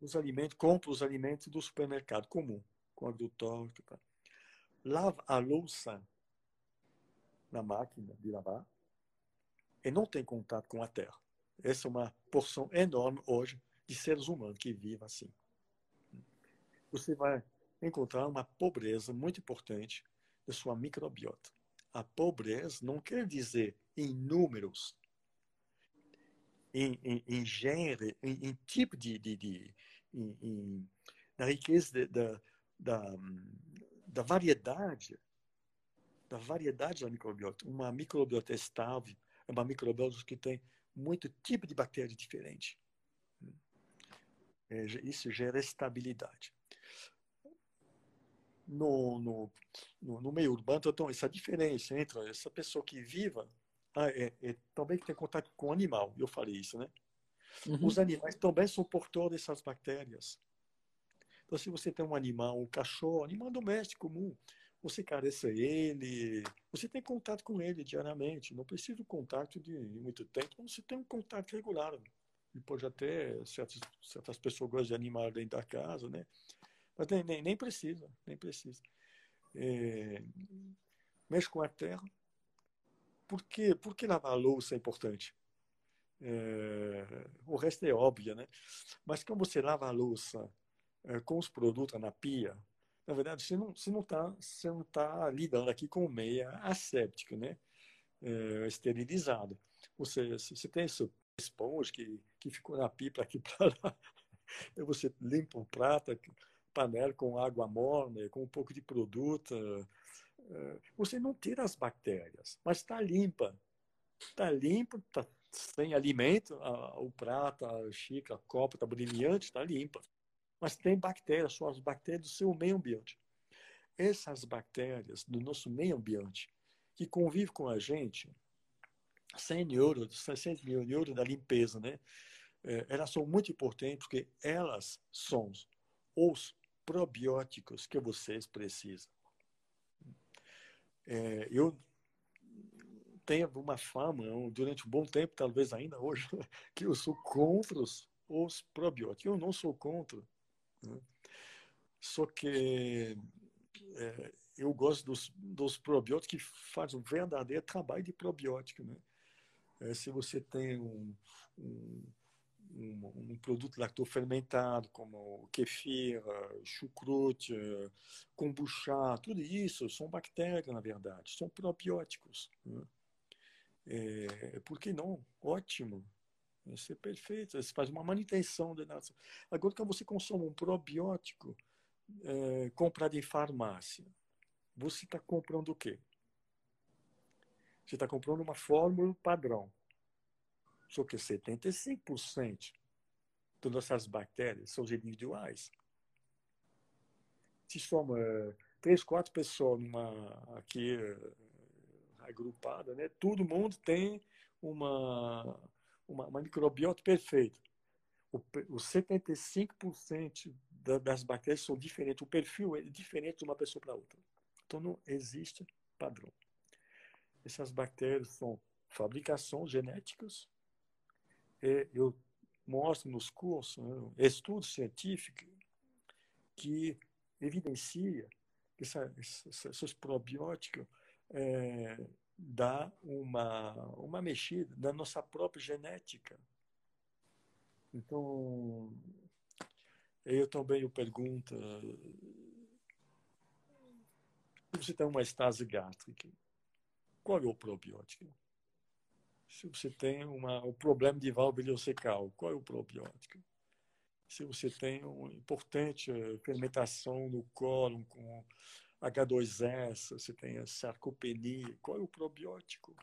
os alimentos, compra os alimentos do supermercado comum, com agrotóxico. Lava a louça na máquina de lavar e não tem contato com a terra. Essa é uma porção enorme hoje de seres humanos que vivem assim. Você vai encontrar uma pobreza muito importante da sua microbiota. A pobreza não quer dizer em números, em, em, em gênero, em, em, tipo de, de, de em, na riqueza da, da, da variedade, da variedade da microbiota. Uma microbiota estável é uma microbiota que tem muito tipo de bactéria diferente. É, isso gera estabilidade. No, no, no, no, meio urbano, então, essa diferença entre essa pessoa que viva ah, é, é, também que tem contato com o animal, eu falei isso, né? Uhum. Os animais também são portadores dessas bactérias. Então, se você tem um animal, um cachorro, animal doméstico comum, você carece ele, você tem contato com ele diariamente, não precisa de contato de muito tempo, você tem um contato regular. E pode até, certas, certas pessoas gostam de animal dentro da casa, né? Mas nem, nem, nem precisa, nem precisa. É, mexe com a terra. Por que, por lavar a louça é importante? É, o resto é óbvio, né? Mas quando você lava a louça é, com os produtos na pia, na verdade, você não você não está você não tá lidando aqui com meia asséptica, né? É, esterilizada. Você, você tem essa esponja que, que ficou na pipa aqui para lá. Você limpa o prato, panela com água morna, com um pouco de produto. É, você não tira as bactérias, mas está limpa. Está limpa, está sem alimento, o prato, a xícara, a copa está brilhante, está limpa mas tem bactérias, são as bactérias do seu meio ambiente. Essas bactérias do nosso meio ambiente, que convivem com a gente, 100 neuros, 600 mil neuros da limpeza, né? É, elas são muito importantes porque elas são os probióticos que vocês precisam. É, eu tenho uma fama, durante um bom tempo, talvez ainda hoje, que eu sou contra os, os probióticos. Eu não sou contra, né? Só que é, eu gosto dos, dos probióticos que fazem um verdadeiro trabalho de probiótico. Né? É, se você tem um, um, um, um produto lactofermentado, como kefir, chucrute, kombucha, tudo isso são bactérias, na verdade, são probióticos. Né? É, por que não? Ótimo. Isso é perfeito. Você faz uma manutenção da nossa. Agora, quando você consome um probiótico é, comprado em farmácia, você está comprando o quê? Você está comprando uma fórmula padrão. Só que 75% das nossas bactérias são individuais. Se soma três, quatro pessoas numa, aqui eh, agrupada, né? todo mundo tem uma uma, uma microbiota perfeita. O, o 75% da, das bactérias são diferentes, o perfil é diferente de uma pessoa para outra. Então não existe padrão. Essas bactérias são fabricação genéticas. E eu mostro nos cursos né, estudos científicos que evidencia que essa, esses probióticos é, dá uma, uma mexida na nossa própria genética. Então, eu também eu pergunto, você tem uma estase gástrica, qual é o probiótico? Se você tem uma, um problema de válvula ileocecal, qual é o probiótico? Se você tem uma importante eh, fermentação no cólon com H2S, você tem a sarcopenia. Qual é o probiótico?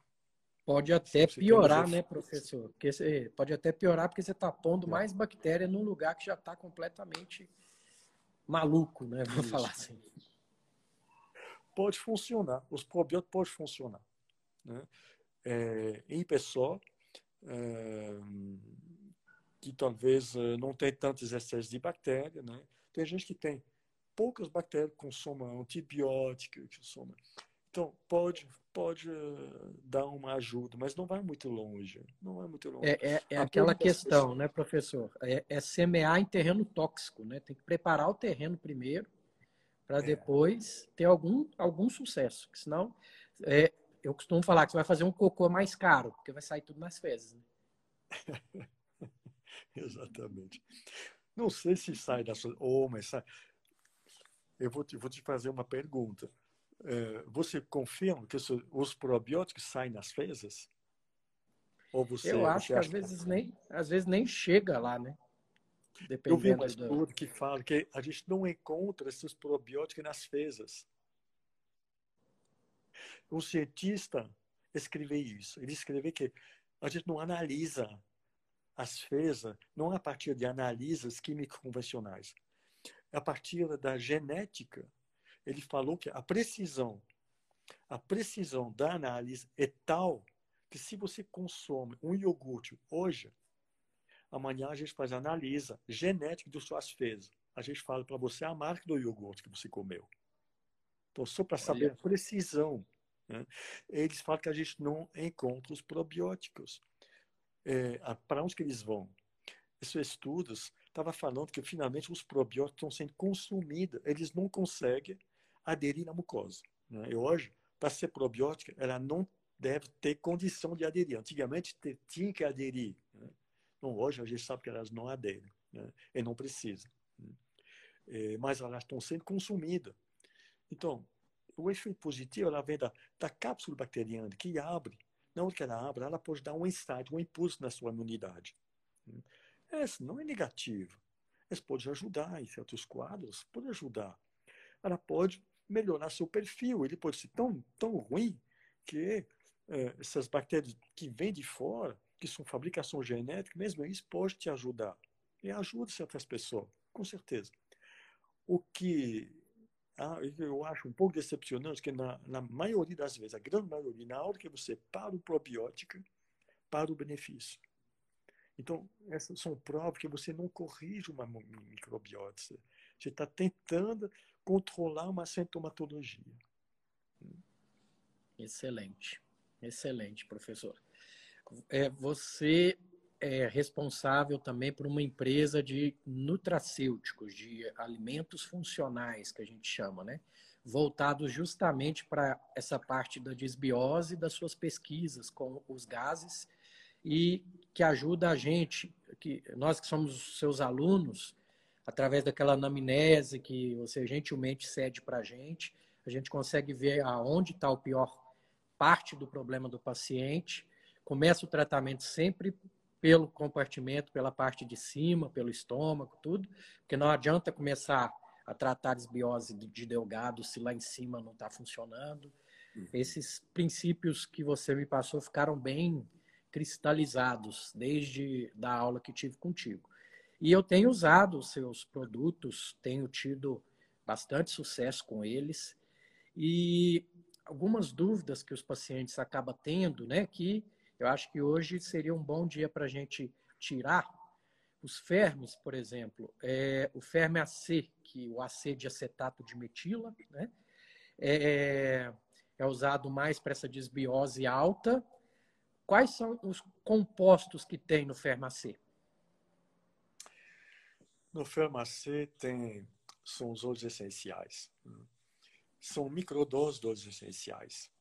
Pode até piorar, né, professor? Porque você, pode até piorar porque você está pondo é. mais bactéria num lugar que já está completamente maluco, né? Vou Isso. falar assim. Pode funcionar. Os probióticos podem funcionar. Né? É, em pessoa é, que talvez eh, não tem tantos excessos de bactéria, né? Tem gente que tem poucas bactérias consomem antibiótico, consomem. Então, pode, pode eh, dar uma ajuda, mas não vai muito longe. Não vai muito longe. É, é, é aquela questão, pessoas... né, professor? É, é, semear em terreno tóxico, né? Tem que preparar o terreno primeiro para é. depois ter algum, algum sucesso. Senão, é, eu costumo falar que você vai fazer um cocô mais caro, porque vai sair tudo nas fezes. Né? Exatamente. Não sei se sai da sua. Oh, mas sai. Eu vou te, vou te fazer uma pergunta. É, você confirma que os probióticos saem nas fezes? Ou você, eu acho você que às vezes, que... nem, às vezes nem chega lá, né? Dependendo eu vi um estudo do... que fala que a gente não encontra esses probióticos nas fezes. Um cientista escreveu isso. Ele escreveu que a gente não analisa as fezes, não a partir de análises químicas convencionais. A partir da genética. Ele falou que a precisão, a precisão da análise é tal que se você consome um iogurte hoje, amanhã a gente faz a analisa genética das suas fezes. A gente fala para você a marca do iogurte que você comeu. Só para saber a precisão. Né? Eles falam que a gente não encontra os probióticos é, para onde que eles vão? Esses estudos estavam falando que finalmente os probióticos estão sendo consumidos, eles não conseguem aderir na mucosa. Né? E hoje, para ser probiótica, ela não deve ter condição de aderir. Antigamente tinha que aderir. Né? Então, hoje a gente sabe que elas não aderem né? e não precisam. Né? É, mas elas estão sendo consumidas. Então, o efeito positivo ela vem da, da cápsula bacteriana que abre na hora que ela abre, ela pode dar um insight, um impulso na sua imunidade. Essa não é negativo. Essa pode ajudar em certos quadros, pode ajudar. Ela pode melhorar seu perfil. Ele pode ser tão, tão ruim que é, essas bactérias que vêm de fora, que são fabricação genética, mesmo isso pode te ajudar. E ajuda certas pessoas, com certeza. O que ah, eu acho um pouco decepcionante que na, na maioria das vezes, a grande maioria, na hora que você para o probiótico, para o benefício. Então, essas são provas que você não corrige uma microbiota. Você está tentando controlar uma sintomatologia. Excelente, excelente, professor. É, você é responsável também por uma empresa de nutracêuticos, de alimentos funcionais, que a gente chama, né? Voltados justamente para essa parte da desbiose das suas pesquisas com os gases e que ajuda a gente, que nós que somos seus alunos, através daquela anamnese que você gentilmente cede para a gente, a gente consegue ver aonde está o pior parte do problema do paciente, começa o tratamento sempre pelo compartimento, pela parte de cima, pelo estômago, tudo, porque não adianta começar a tratar desbiose de delgado se lá em cima não está funcionando. Uhum. Esses princípios que você me passou ficaram bem cristalizados desde da aula que tive contigo. E eu tenho usado os seus produtos, tenho tido bastante sucesso com eles e algumas dúvidas que os pacientes acabam tendo, né, que eu acho que hoje seria um bom dia para a gente tirar os fermes, por exemplo, é, o ferme AC, que o AC de acetato de metila, né? É, é usado mais para essa desbiose alta. Quais são os compostos que tem no fermacê? No fermacê tem são os óleos essenciais. São microdoses óleos essenciais.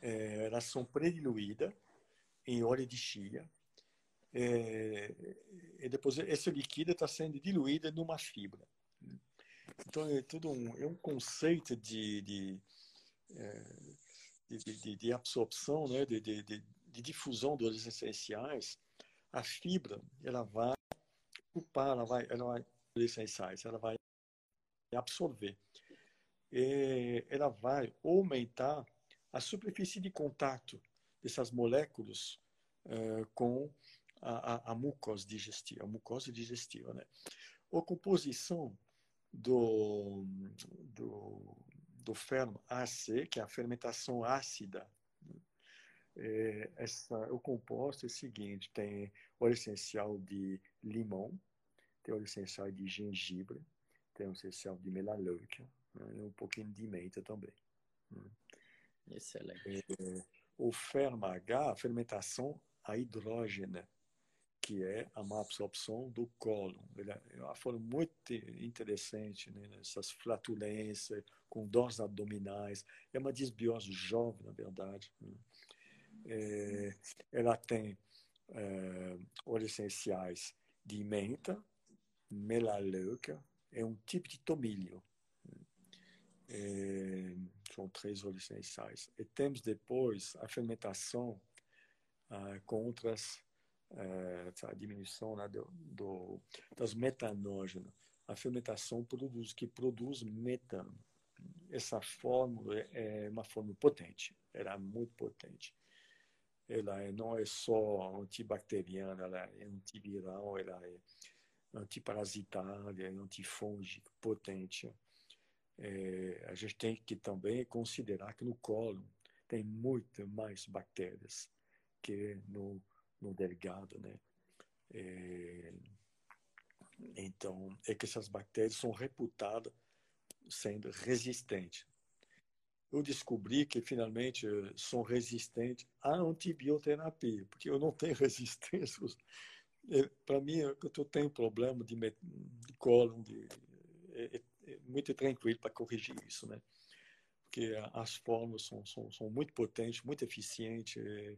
É, elas são prediluídas em óleo de chia. É, e depois esse líquido está sendo diluído numa fibra. Então é tudo um, é um conceito de, de, é, de, de, de absorção, né? de, de, de, difusão dos essenciais. A fibra ela vai ocupar, ela vai, ela vai essenciais, ela vai absorver. E ela vai aumentar a superfície de contato dessas moléculas uh, com a, a, a, mucosa digestiva, a mucosa digestiva, né? A composição do, do, do fermo AC, que é a fermentação ácida, né? é, essa, o composto é o seguinte, tem óleo essencial de limão, tem óleo essencial de gengibre, tem óleo essencial de melaleuca, né? e um pouquinho de menta também. Né? Excelente. É, o FERMH, a fermentação a hidrógena, que é a má absorção do cólon. Ele é uma forma muito interessante, né? essas flatulências, com doses abdominais. É uma disbiose jovem, na verdade. Né? É, ela tem é, óleos essenciais de menta, melaleuca, é um tipo de tomilho. É, são três essenciais. E temos depois a fermentação ah, ah, a diminuição né, do, do, das metanógenas. A fermentação produz, que produz metano. Essa fórmula é uma fórmula potente, era muito potente ela é, não é só antibacteriana, ela é antiviral, ela é antiparasitária, antifúngica, potente. É, a gente tem que também considerar que no colo tem muito mais bactérias que no, no delgado, né? É, então, é que essas bactérias são reputadas sendo resistentes eu descobri que finalmente sou resistente à antibioterapia, porque eu não tenho resistência. É, Para mim, eu tenho problema de, de cólon, de, é, é, é muito tranquilo para corrigir isso, né? Porque as fórmulas são, são, são muito potentes, muito eficientes. É,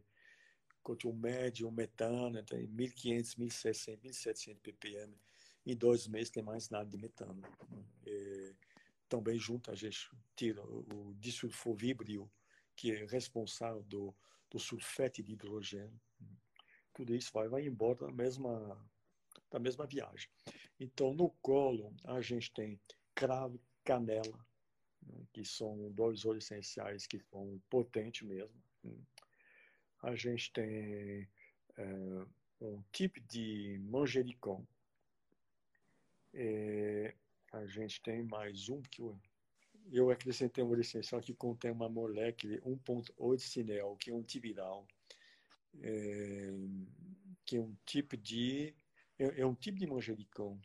quanto o médio, o metano, tem 1.500, 1.600, 1.700 ppm. Em dois meses tem mais nada de metano. É, também junto a gente tira o disulfovibrio, que é responsável do, do sulfete de hidrogênio. Tudo isso vai, vai embora da mesma, da mesma viagem. Então, no colo, a gente tem cravo, canela, né, que são dois óleos essenciais que são potentes mesmo. A gente tem é, um tipo de manjericão, é, a gente tem mais um que eu, eu acrescentei uma essencial que contém uma molécula 1.8 sinel, que é um antiviral, é, que é um tipo de é, é, um tipo de manjericão.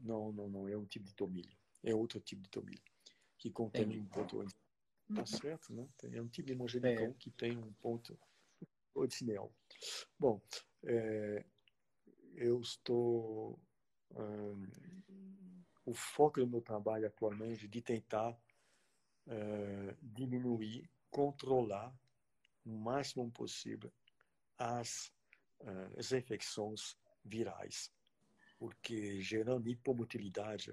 Não, não, não, é um tipo de tomilho. É outro tipo de tomilho que contém um ponto Tá certo, né? É um tipo de manjericão é. que tem um ponto sinel. Bom, é, eu estou o foco do meu trabalho atualmente de tentar uh, diminuir, controlar o máximo possível as, uh, as infecções virais, porque gerando hipomotilidade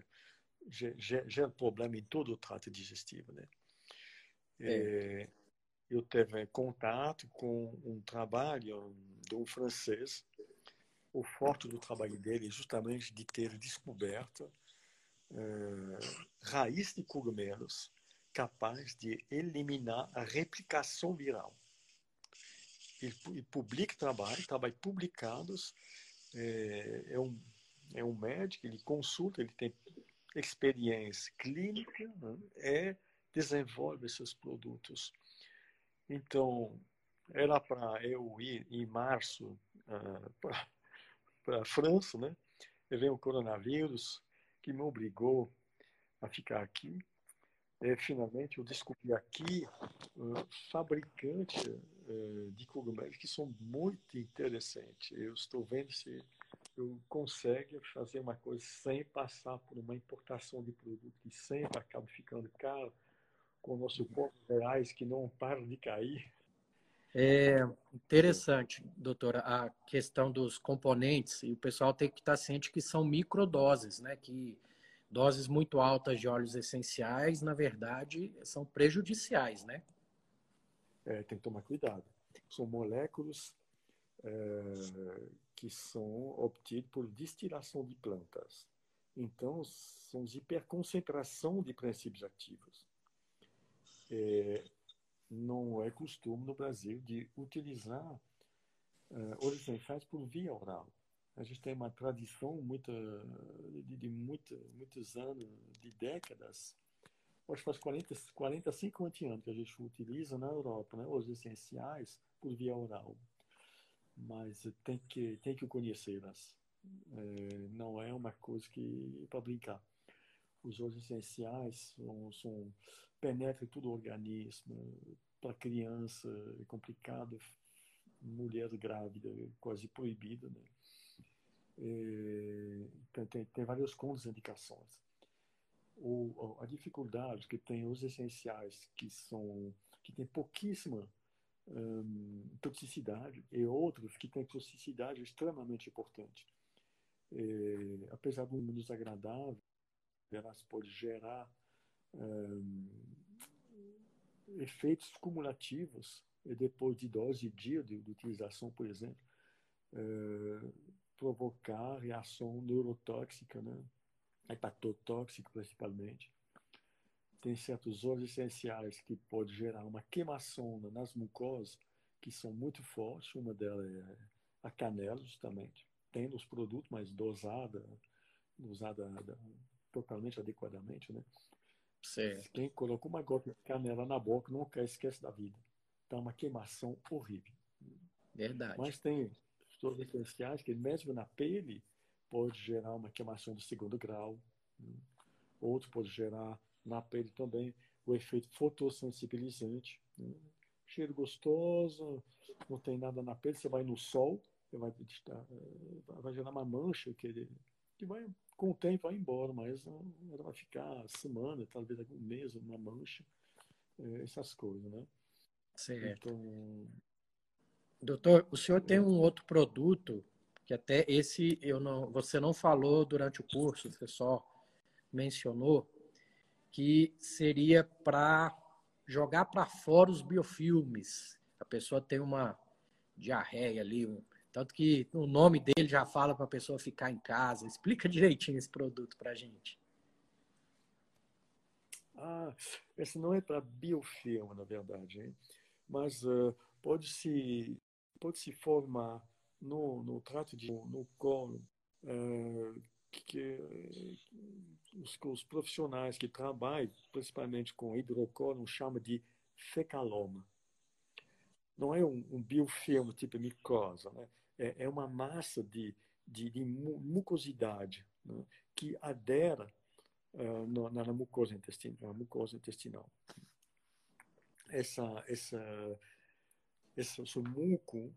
gera problema em todo o trato digestivo, né? É. É, eu tive contato com um trabalho de um francês o forte do trabalho dele é justamente de ter descoberto uh, raiz de cogumelos capaz de eliminar a replicação viral. Ele, ele publica trabalho, trabalhos publicados, é, é, um, é um médico, ele consulta, ele tem experiência clínica, né, é, desenvolve seus produtos. Então, era para eu ir em março uh, para a França, né? E veio o coronavírus que me obrigou a ficar aqui. E, finalmente, eu descobri aqui uh, fabricantes uh, de cogumelos que são muito interessantes. Eu estou vendo se eu consigo fazer uma coisa sem passar por uma importação de produto que sempre acaba ficando caro, com o nosso povo reais que não para de cair. É interessante, doutora, a questão dos componentes, e o pessoal tem que estar ciente que são microdoses, né? Que doses muito altas de óleos essenciais, na verdade, são prejudiciais, né? É, tem que tomar cuidado. São moléculas é, que são obtidas por destilação de plantas. Então, são hiperconcentração de princípios ativos. É, não é costume no Brasil de utilizar uh, óleos essenciais por via oral. A gente tem uma tradição muita, de, de muitos anos, de décadas, acho que faz 40, 40, 50 anos que a gente utiliza na Europa, né, os essenciais por via oral. Mas tem que, tem que conhecê-las. É, não é uma coisa que para brincar. Os óleos essenciais são, são penetra em todo o organismo. Para criança é complicado, mulher grávida é quase proibido. Né? É, tem, tem, tem várias contraindicações. ou, a dificuldade que tem os essenciais que são que tem pouquíssima um, toxicidade e outros que têm toxicidade extremamente importante. E, apesar do menos agradável, elas podem gerar um, efeitos cumulativos e depois de dose de dia de, de utilização, por exemplo, uh, provocar reação neurotóxica, né? hepatotóxica principalmente. Tem certos óleos essenciais que podem gerar uma queimação nas mucosas que são muito fortes. Uma delas é a canela, justamente. Tem nos produtos, mas dosada, usada totalmente adequadamente, né? Certo. Quem colocou uma gota de canela na boca quer esquece da vida. Então, é uma queimação horrível. Verdade. Mas tem óleos essenciais que, mesmo na pele, pode gerar uma queimação de segundo grau. Né? Outro pode gerar na pele também o efeito fotossensibilizante. Né? Cheiro gostoso, não tem nada na pele, você vai no sol, você vai, eh, vai gerar uma mancha que, que vai, com o tempo vai embora, mas ela vai ficar semana, talvez algum mês, uma mancha, eh, essas coisas, né? Certo. Então... Doutor, o senhor tem um outro produto que até esse eu não, você não falou durante o curso, você só mencionou, que seria para jogar para fora os biofilmes. A pessoa tem uma diarreia ali, tanto que o nome dele já fala para a pessoa ficar em casa. Explica direitinho esse produto para a gente. Ah, esse não é para biofilme, na verdade, hein? mas uh, pode se pode se formar no, no trato de no colo uh, que os, os, profissionais que trabalham principalmente com hidrocórnio chamam de fecaloma. Não é um, um biofilme tipo micosa, né? é, é uma massa de, de, de mucosidade né? que adera uh, no, na, na, mucosa intestinal, na mucosa intestinal. Essa, essa, esse, esse muco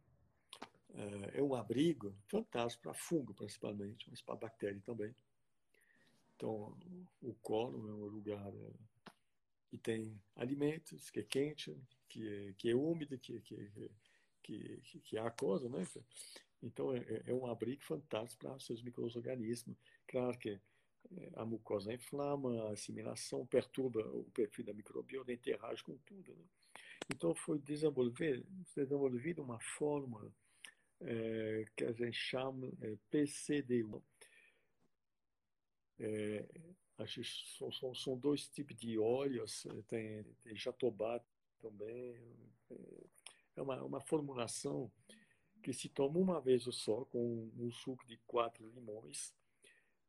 é, é um abrigo fantástico para fungo, principalmente, mas para bactéria também. Então, o colo é um lugar é, que tem alimentos, que é quente, que é, que é úmido, que, que, que, que é aquosa, né? Então, é, é um abrigo fantástico para seus micro-organismos. Claro que a mucosa inflama, a assimilação perturba o perfil da microbiota, interage com tudo. Né? Então, foi desenvolvido, desenvolvido uma fórmula é, que a gente chama é, PCD1. É, são, são, são, dois tipos de óleos, é, tem, tem jatobá também. É, é uma, uma formulação que se toma uma vez só, com um suco de quatro limões.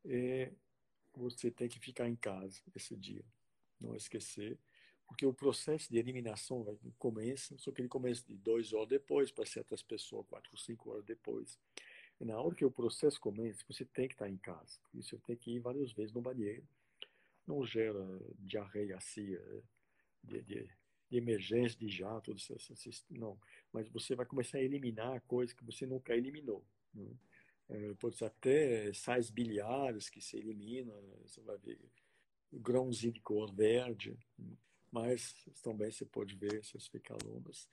É, você tem que ficar em casa esse dia, não esquecer porque o processo de eliminação vai, começa, só que ele começa de duas horas depois, para certas pessoas, quatro cinco horas depois. E na hora que o processo começa, você tem que estar em casa. Você tem que ir várias vezes no banheiro. Não gera diarreia assim, de, de, de emergência, de jato, não. Mas você vai começar a eliminar coisas que você nunca eliminou. Né? É, pode ser até sais biliares que se eliminam, você vai ver grãozinho de cor verde. Né? Mas também se pode ver essas fecalomas.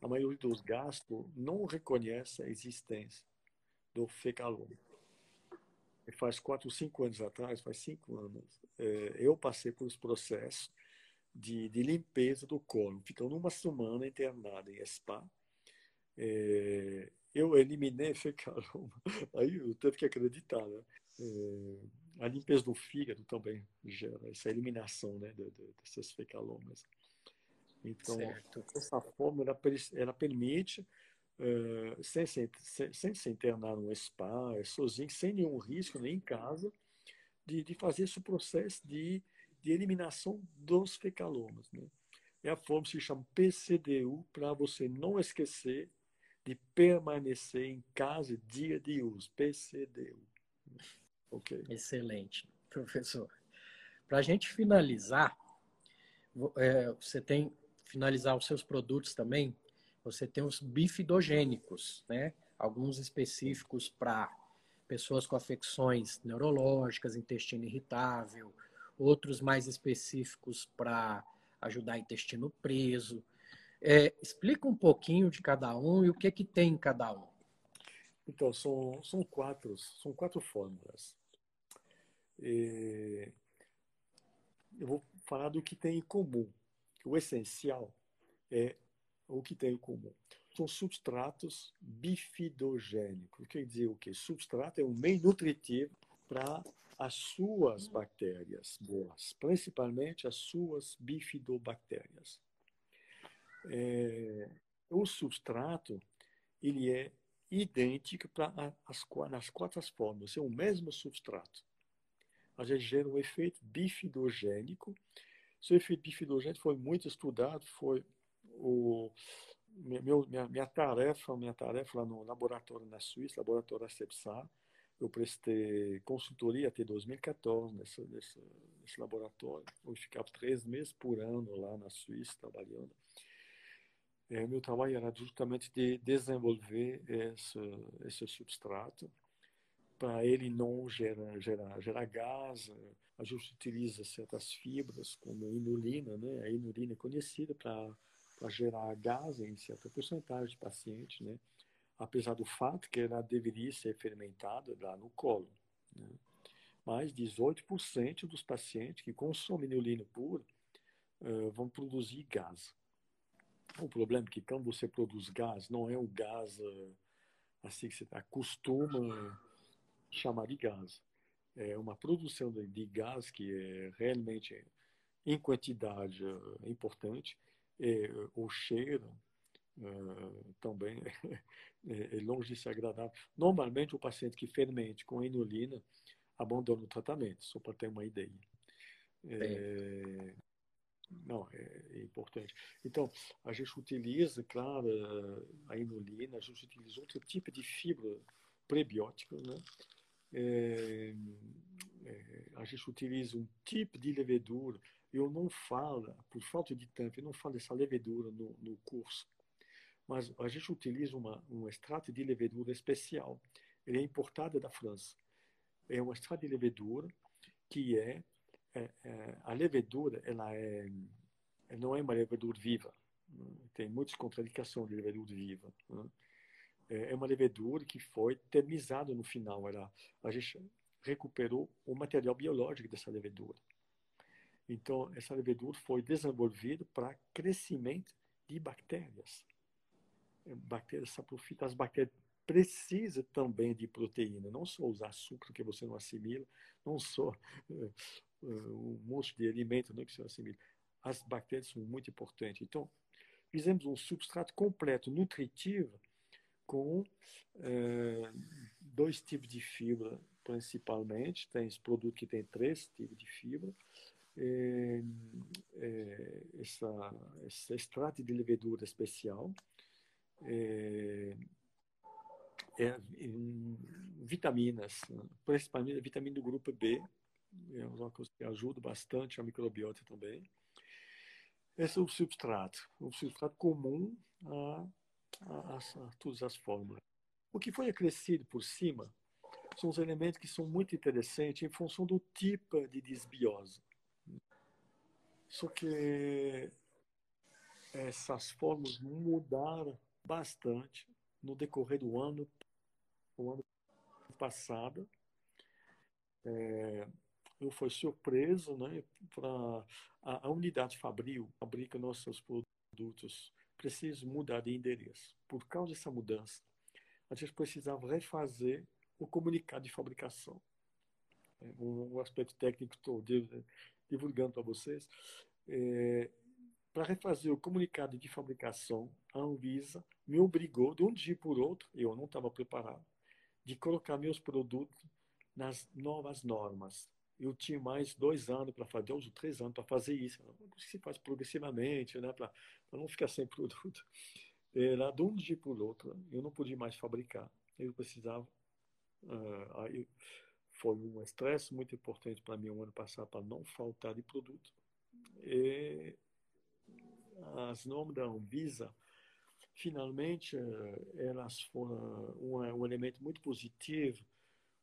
A maioria dos gastos não reconhece a existência do fecaloma. E faz quatro, cinco anos atrás, faz cinco anos, é, eu passei por esse processo de, de limpeza do colo. Ficando uma semana internada em spa. É, eu eliminei fecaloma. Aí eu teve que acreditar, né? A limpeza do fígado também gera essa eliminação né, de, de, dessas fecalomas. Então, certo. essa forma ela, ela permite, uh, sem, sem, sem se internar num spa, é sozinho, sem nenhum risco, nem em casa, de, de fazer esse processo de, de eliminação dos fecalomas. Né? É a forma que se chama PCDU, para você não esquecer de permanecer em casa dia de uso. PCDU. Okay. Excelente, professor. Para a gente finalizar, é, você tem finalizar os seus produtos também. Você tem os bifidogênicos, né? Alguns específicos para pessoas com afecções neurológicas, intestino irritável, outros mais específicos para ajudar intestino preso. É, explica um pouquinho de cada um e o que que tem em cada um. Então, são, são quatro, são quatro fórmulas. E eu vou falar do que tem em comum. O essencial é o que tem em comum. São substratos bifidogênicos. Quer dizer o quê? Substrato é um meio nutritivo para as suas bactérias boas, principalmente as suas bifidobactérias. É, o substrato ele é idêntico para as, nas quatro formas, é o mesmo substrato. A gente gera um efeito bifidogênico. Esse efeito bifidogênico foi muito estudado, foi o meu, minha, minha tarefa, minha tarefa lá no laboratório na Suíça, laboratório Acepsar, eu prestei consultoria até 2014 nesse, nesse, nesse laboratório. Eu ficava três meses por ano lá na Suíça trabalhando. É, meu trabalho era justamente de desenvolver esse, esse substrato para ele não gerar, gerar, gerar gás. A gente utiliza certas fibras, como a inulina, né? A inulina é conhecida para gerar gás em certa porcentagem de pacientes, né? apesar do fato que ela deveria ser fermentada lá no colo. Né? Mas 18% dos pacientes que consomem neolina pura uh, vão produzir gás. O problema é que quando você produz gás, não é o gás uh, assim que você acostuma chamar de gás. É uma produção de, gás que é realmente em quantidade uh, importante, é, o cheiro, Uh, também é, é, longe de ser agradável. Normalmente, o paciente que fermente com inulina abandona o tratamento, só para ter uma ideia. É, não, é, é, importante. Então, a gente utiliza, claro, a inulina, a gente utiliza outro tipo de fibra prebiótica, né? É, é, a gente utiliza um tipo de levedura. Eu não falo, por falta de tempo, eu não falo dessa levedura no, no curso mas a gente utiliza uma, um extrato de levedura especial. Ele é importado da França. É um extrato de levedura que é, é, é a levedura, ela é, não é uma levedura viva. Tem muitas contraindicações de levedura viva. Né? É, é uma levedura que foi terminizada no final. Ela, a gente recuperou o material biológico dessa levedura. Então, essa levedura foi desenvolvida para crescimento de bactérias bactérias saprofitas, as bactérias precisam também de proteína, não só os açúcares que você não assimila, não só uh, uh, um monte de alimentos né, que você assimila. As bactérias são muito importantes. Então, fizemos um substrato completo, nutritivo, com uh, dois tipos de fibra, principalmente. Tem esse produto que tem três tipos de fibra. É, é, essa, esse extrato de levedura especial, é, é, vitaminas, principalmente a vitamina do grupo B, é uma coisa que ajuda bastante a microbiota também. Esse é o substrato, o substrato comum a, todas as fórmulas. O que foi acrescido por cima são os elementos que são muito interessantes em função do tipo de desbiose. Só que essas fórmulas mudaram bastante no decorrer do ano, ano passado. É, eu fui surpreso, né, para a, a, unidade Fabril fabrica nossos produtos precisa mudar de endereço. Por causa dessa mudança, a gente precisava refazer o comunicado de fabricação. É, um, um aspecto técnico estou divulgando para vocês. É, para refazer o comunicado de fabricação, a Anvisa me obrigou, de um dia por outro, eu não estava preparado, de colocar meus produtos nas novas normas. Eu tinha mais dois anos para fazer, ou três anos para fazer isso. Se faz progressivamente, né, para não ficar sem produto. Era de um dia por outro, eu não podia mais fabricar. Eu precisava. Uh, aí foi um estresse muito importante para mim o um ano passado para não faltar de produto. E as normas da Anvisa, finalmente, eh, elas foram um, um elemento muito positivo,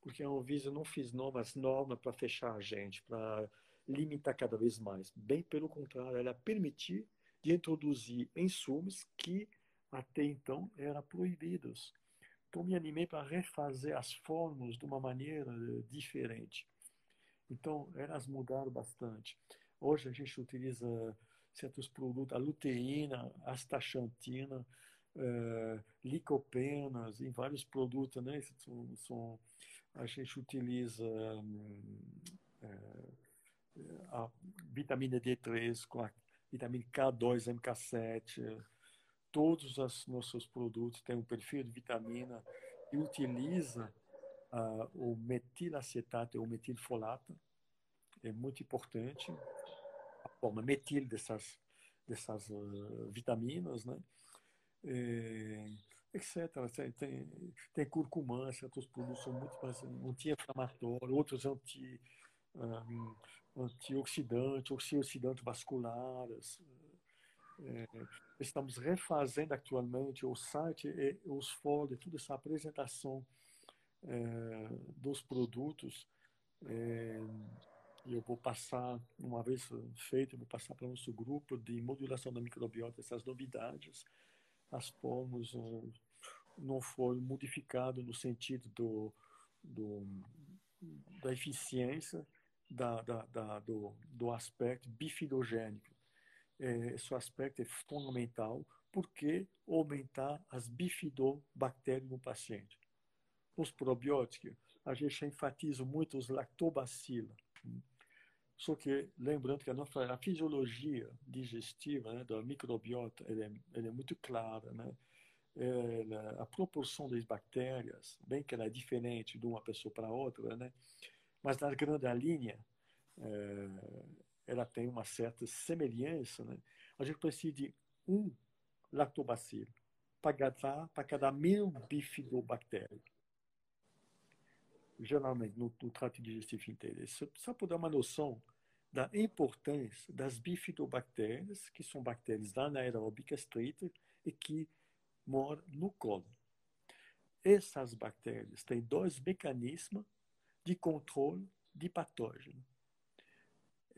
porque a Anvisa não fez novas normas para fechar a gente, para limitar cada vez mais. Bem pelo contrário, ela permitir de introduzir insumos que até então eram proibidos. Então, me animei para refazer as fórmulas de uma maneira eh, diferente. Então, elas mudaram bastante. Hoje a gente utiliza certos produtos, a luteína, astaxantina, uh, licopenas, em vários produtos, né? São, são, a gente utiliza um, uh, a vitamina D3 com a vitamina K2, MK7, todos os nossos produtos têm um perfil de vitamina e utiliza uh, o metilacetato ou metilfolato, é muito importante, a forma metil dessas, dessas uh, vitaminas, né? É, etc. Tem, tem, tem curcumã, certos produtos são muito mais anti-inflamatórios, outros anti, um, antioxidantes, antioxidantes vasculares. É, estamos refazendo atualmente o site e os folhas, toda essa apresentação é, dos produtos. É, eu vou passar, uma vez feito, vou passar para o nosso grupo de modulação da microbiota essas novidades. As fórmulas não foram modificadas no sentido do, do, da eficiência, da, da, da, do, do aspecto bifidogênico é, esse aspecto é fundamental, porque aumentar as bifidobactérias no paciente. Os probióticos, a gente enfatiza muito os lactobacilos. Só que, lembrando que a, nossa, a fisiologia digestiva né, da microbiota ela é, ela é muito clara. Né? Ela, a proporção das bactérias, bem que ela é diferente de uma pessoa para outra, né? mas na grande linha, é, ela tem uma certa semelhança, né? a gente precisa de um lactobacilo para cada, para cada mil bifidobactérias. Geralmente, no, no trato digestivo inteiro. Só para dar uma noção da importância das bifidobactérias, que são bactérias anaeróbicas estreitas e que moram no colo. Essas bactérias têm dois mecanismos de controle de patógeno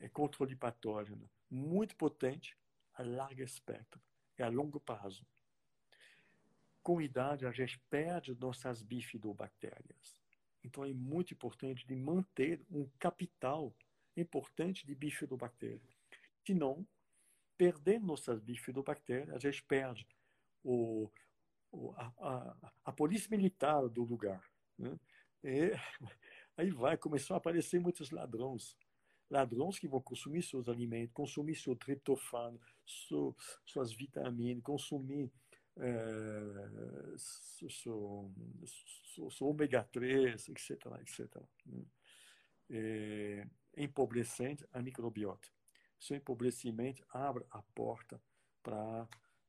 é controle patógeno muito potente a largo espectro e a longo prazo. Com idade, a gente perde nossas bifidobactérias. Então, é muito importante de manter um capital importante de bifidobactérias. Senão, perdendo nossas bifidobactérias, a gente perde o, o a, a, a, polícia militar do lugar. Né? E aí vai, começar a aparecer muitos ladrões ladrões que vão consumir seus alimentos, consumir seu triptofano, suas vitaminas, consumir é, ômega 3, etc. etc. É, empobrecendo a microbiota. Seu empobrecimento abre a porta para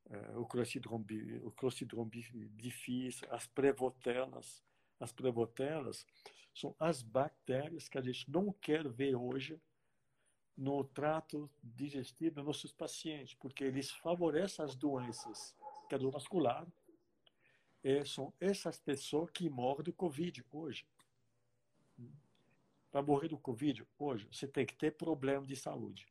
é, o clostridium difícil, as prevotelas. As prevotelas são as bactérias que a gente não quer ver hoje no trato digestivo dos nossos pacientes, porque eles favorecem as doenças cardiovasculares. E são essas pessoas que morrem do Covid hoje. Para morrer do Covid hoje, você tem que ter problema de saúde.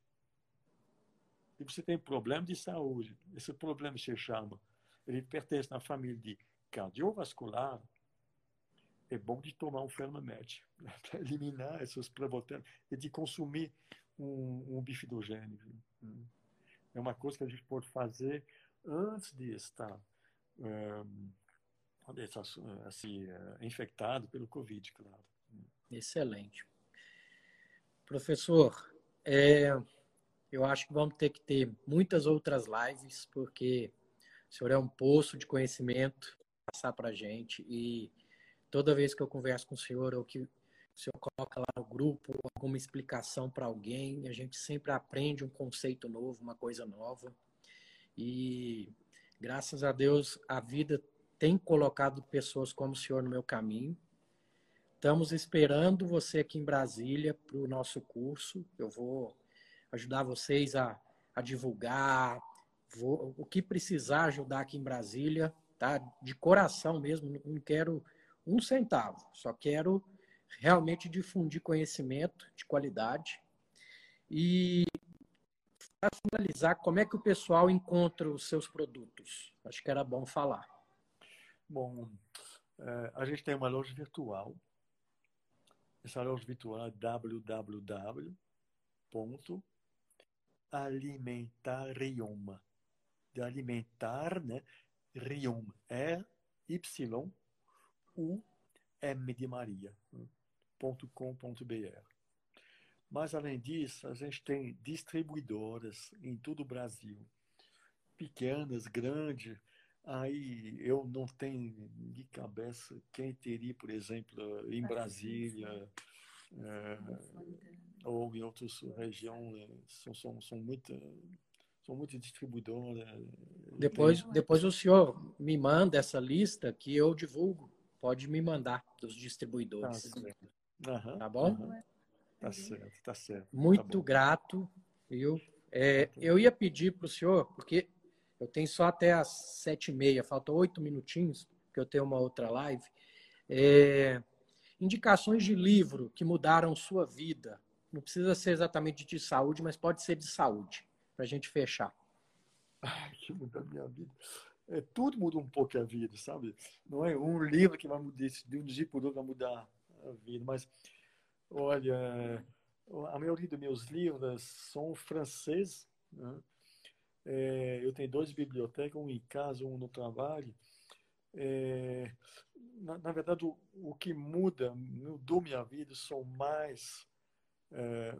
E você tem problema de saúde, esse problema se chama, ele pertence na família de cardiovascular, é bom de tomar um Fermamed para eliminar esses prevotérmicos e de consumir um, um bifidogênico. Né? É uma coisa que a gente pode fazer antes de estar assim, infectado pelo Covid, claro. Excelente. Professor, é, eu acho que vamos ter que ter muitas outras lives, porque o senhor é um poço de conhecimento passar para a gente e toda vez que eu converso com o senhor ou que o senhor coloca lá no grupo alguma explicação para alguém, a gente sempre aprende um conceito novo, uma coisa nova. E graças a Deus a vida tem colocado pessoas como o senhor no meu caminho. Estamos esperando você aqui em Brasília para o nosso curso. Eu vou ajudar vocês a, a divulgar, vou, o que precisar ajudar aqui em Brasília, tá? De coração mesmo, não quero um centavo, só quero realmente difundir conhecimento de qualidade. E finalizar, como é que o pessoal encontra os seus produtos? Acho que era bom falar. Bom, é, a gente tem uma loja virtual. Essa loja virtual é www.alimentarium. De alimentar, né? Rium. R-Y-U-M de Maria. Mas, além disso, a gente tem distribuidoras em todo o Brasil, pequenas, grandes. Aí eu não tenho de cabeça quem teria, por exemplo, em Brasília é, ou em outras regiões. São, são, são muitas são muito distribuidoras. Depois, depois o senhor me manda essa lista que eu divulgo. Pode me mandar dos distribuidores. Tá, uhum, tá bom? Uhum. Tá certo, tá certo. Muito tá grato, viu? É, eu ia pedir para o senhor, porque eu tenho só até as sete e meia, faltam oito minutinhos, que eu tenho uma outra live. É, indicações de livro que mudaram sua vida. Não precisa ser exatamente de saúde, mas pode ser de saúde, para a gente fechar. Ai, que mudou a minha vida. É, tudo muda um pouco a vida, sabe? Não é um livro que vai mudar, de um dia por outro vai mudar a vida, mas Olha, a maioria dos meus livros são franceses. Né? É, eu tenho dois bibliotecas, um em casa, um no trabalho. É, na, na, verdade, o, o, que muda, mudou minha vida, são mais é,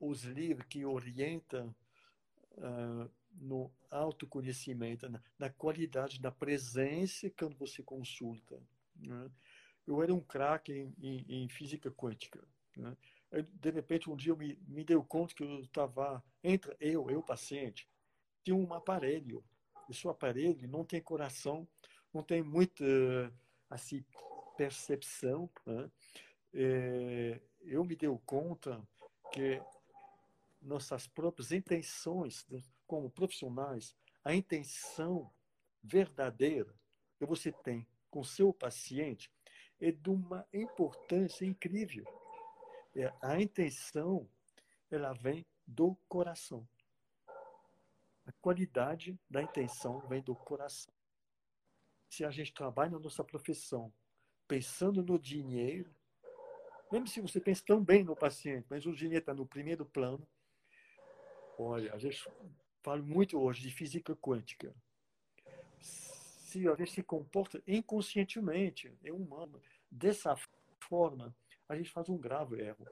os livros que orientam é, no autoconhecimento, na, na, qualidade da presença quando você consulta. Né? Eu era um craque em, em, em, física quântica. Né? Eu, de repente, um dia eu me, me deu conta que eu estava entre eu, eu paciente, tinha um aparelho. Esse aparelho não tem coração, não tem muita assim percepção. Né? É, eu me deu conta que nossas próprias intenções né, como profissionais, a intenção verdadeira que você tem com seu paciente é de uma importância incrível. É, a intenção, ela vem do coração. A qualidade da intenção vem do coração. Se a gente trabalha na nossa profissão pensando no dinheiro, mesmo se você pensa tão bem no paciente, mas o dinheiro está no primeiro plano, olha, a gente fala muito hoje de física quântica se a gente se comporta inconscientemente, é humano. Dessa forma, a gente faz um grave erro.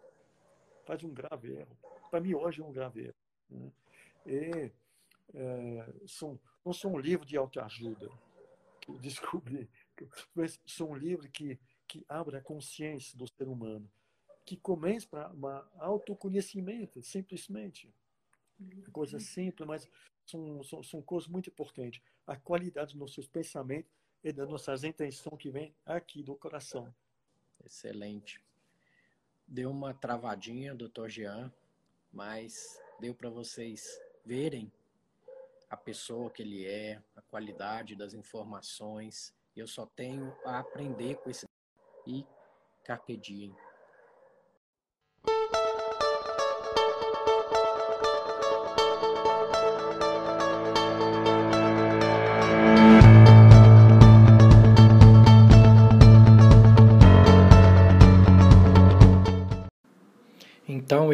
Faz um grave erro. Para mim, hoje é um grave erro. Né? E, é, são, não são um livro de autoajuda, que eu descobri, mas são um livro que, que abre a consciência do ser humano, que começa para um autoconhecimento, simplesmente. Coisa simples, mas são, são, são coisas muito importantes. A qualidade dos nossos pensamentos e das nossas intenções que vem aqui do coração. Excelente. Deu uma travadinha, doutor Jean, mas deu para vocês verem a pessoa que ele é, a qualidade das informações. Eu só tenho a aprender com esse e carpe diem.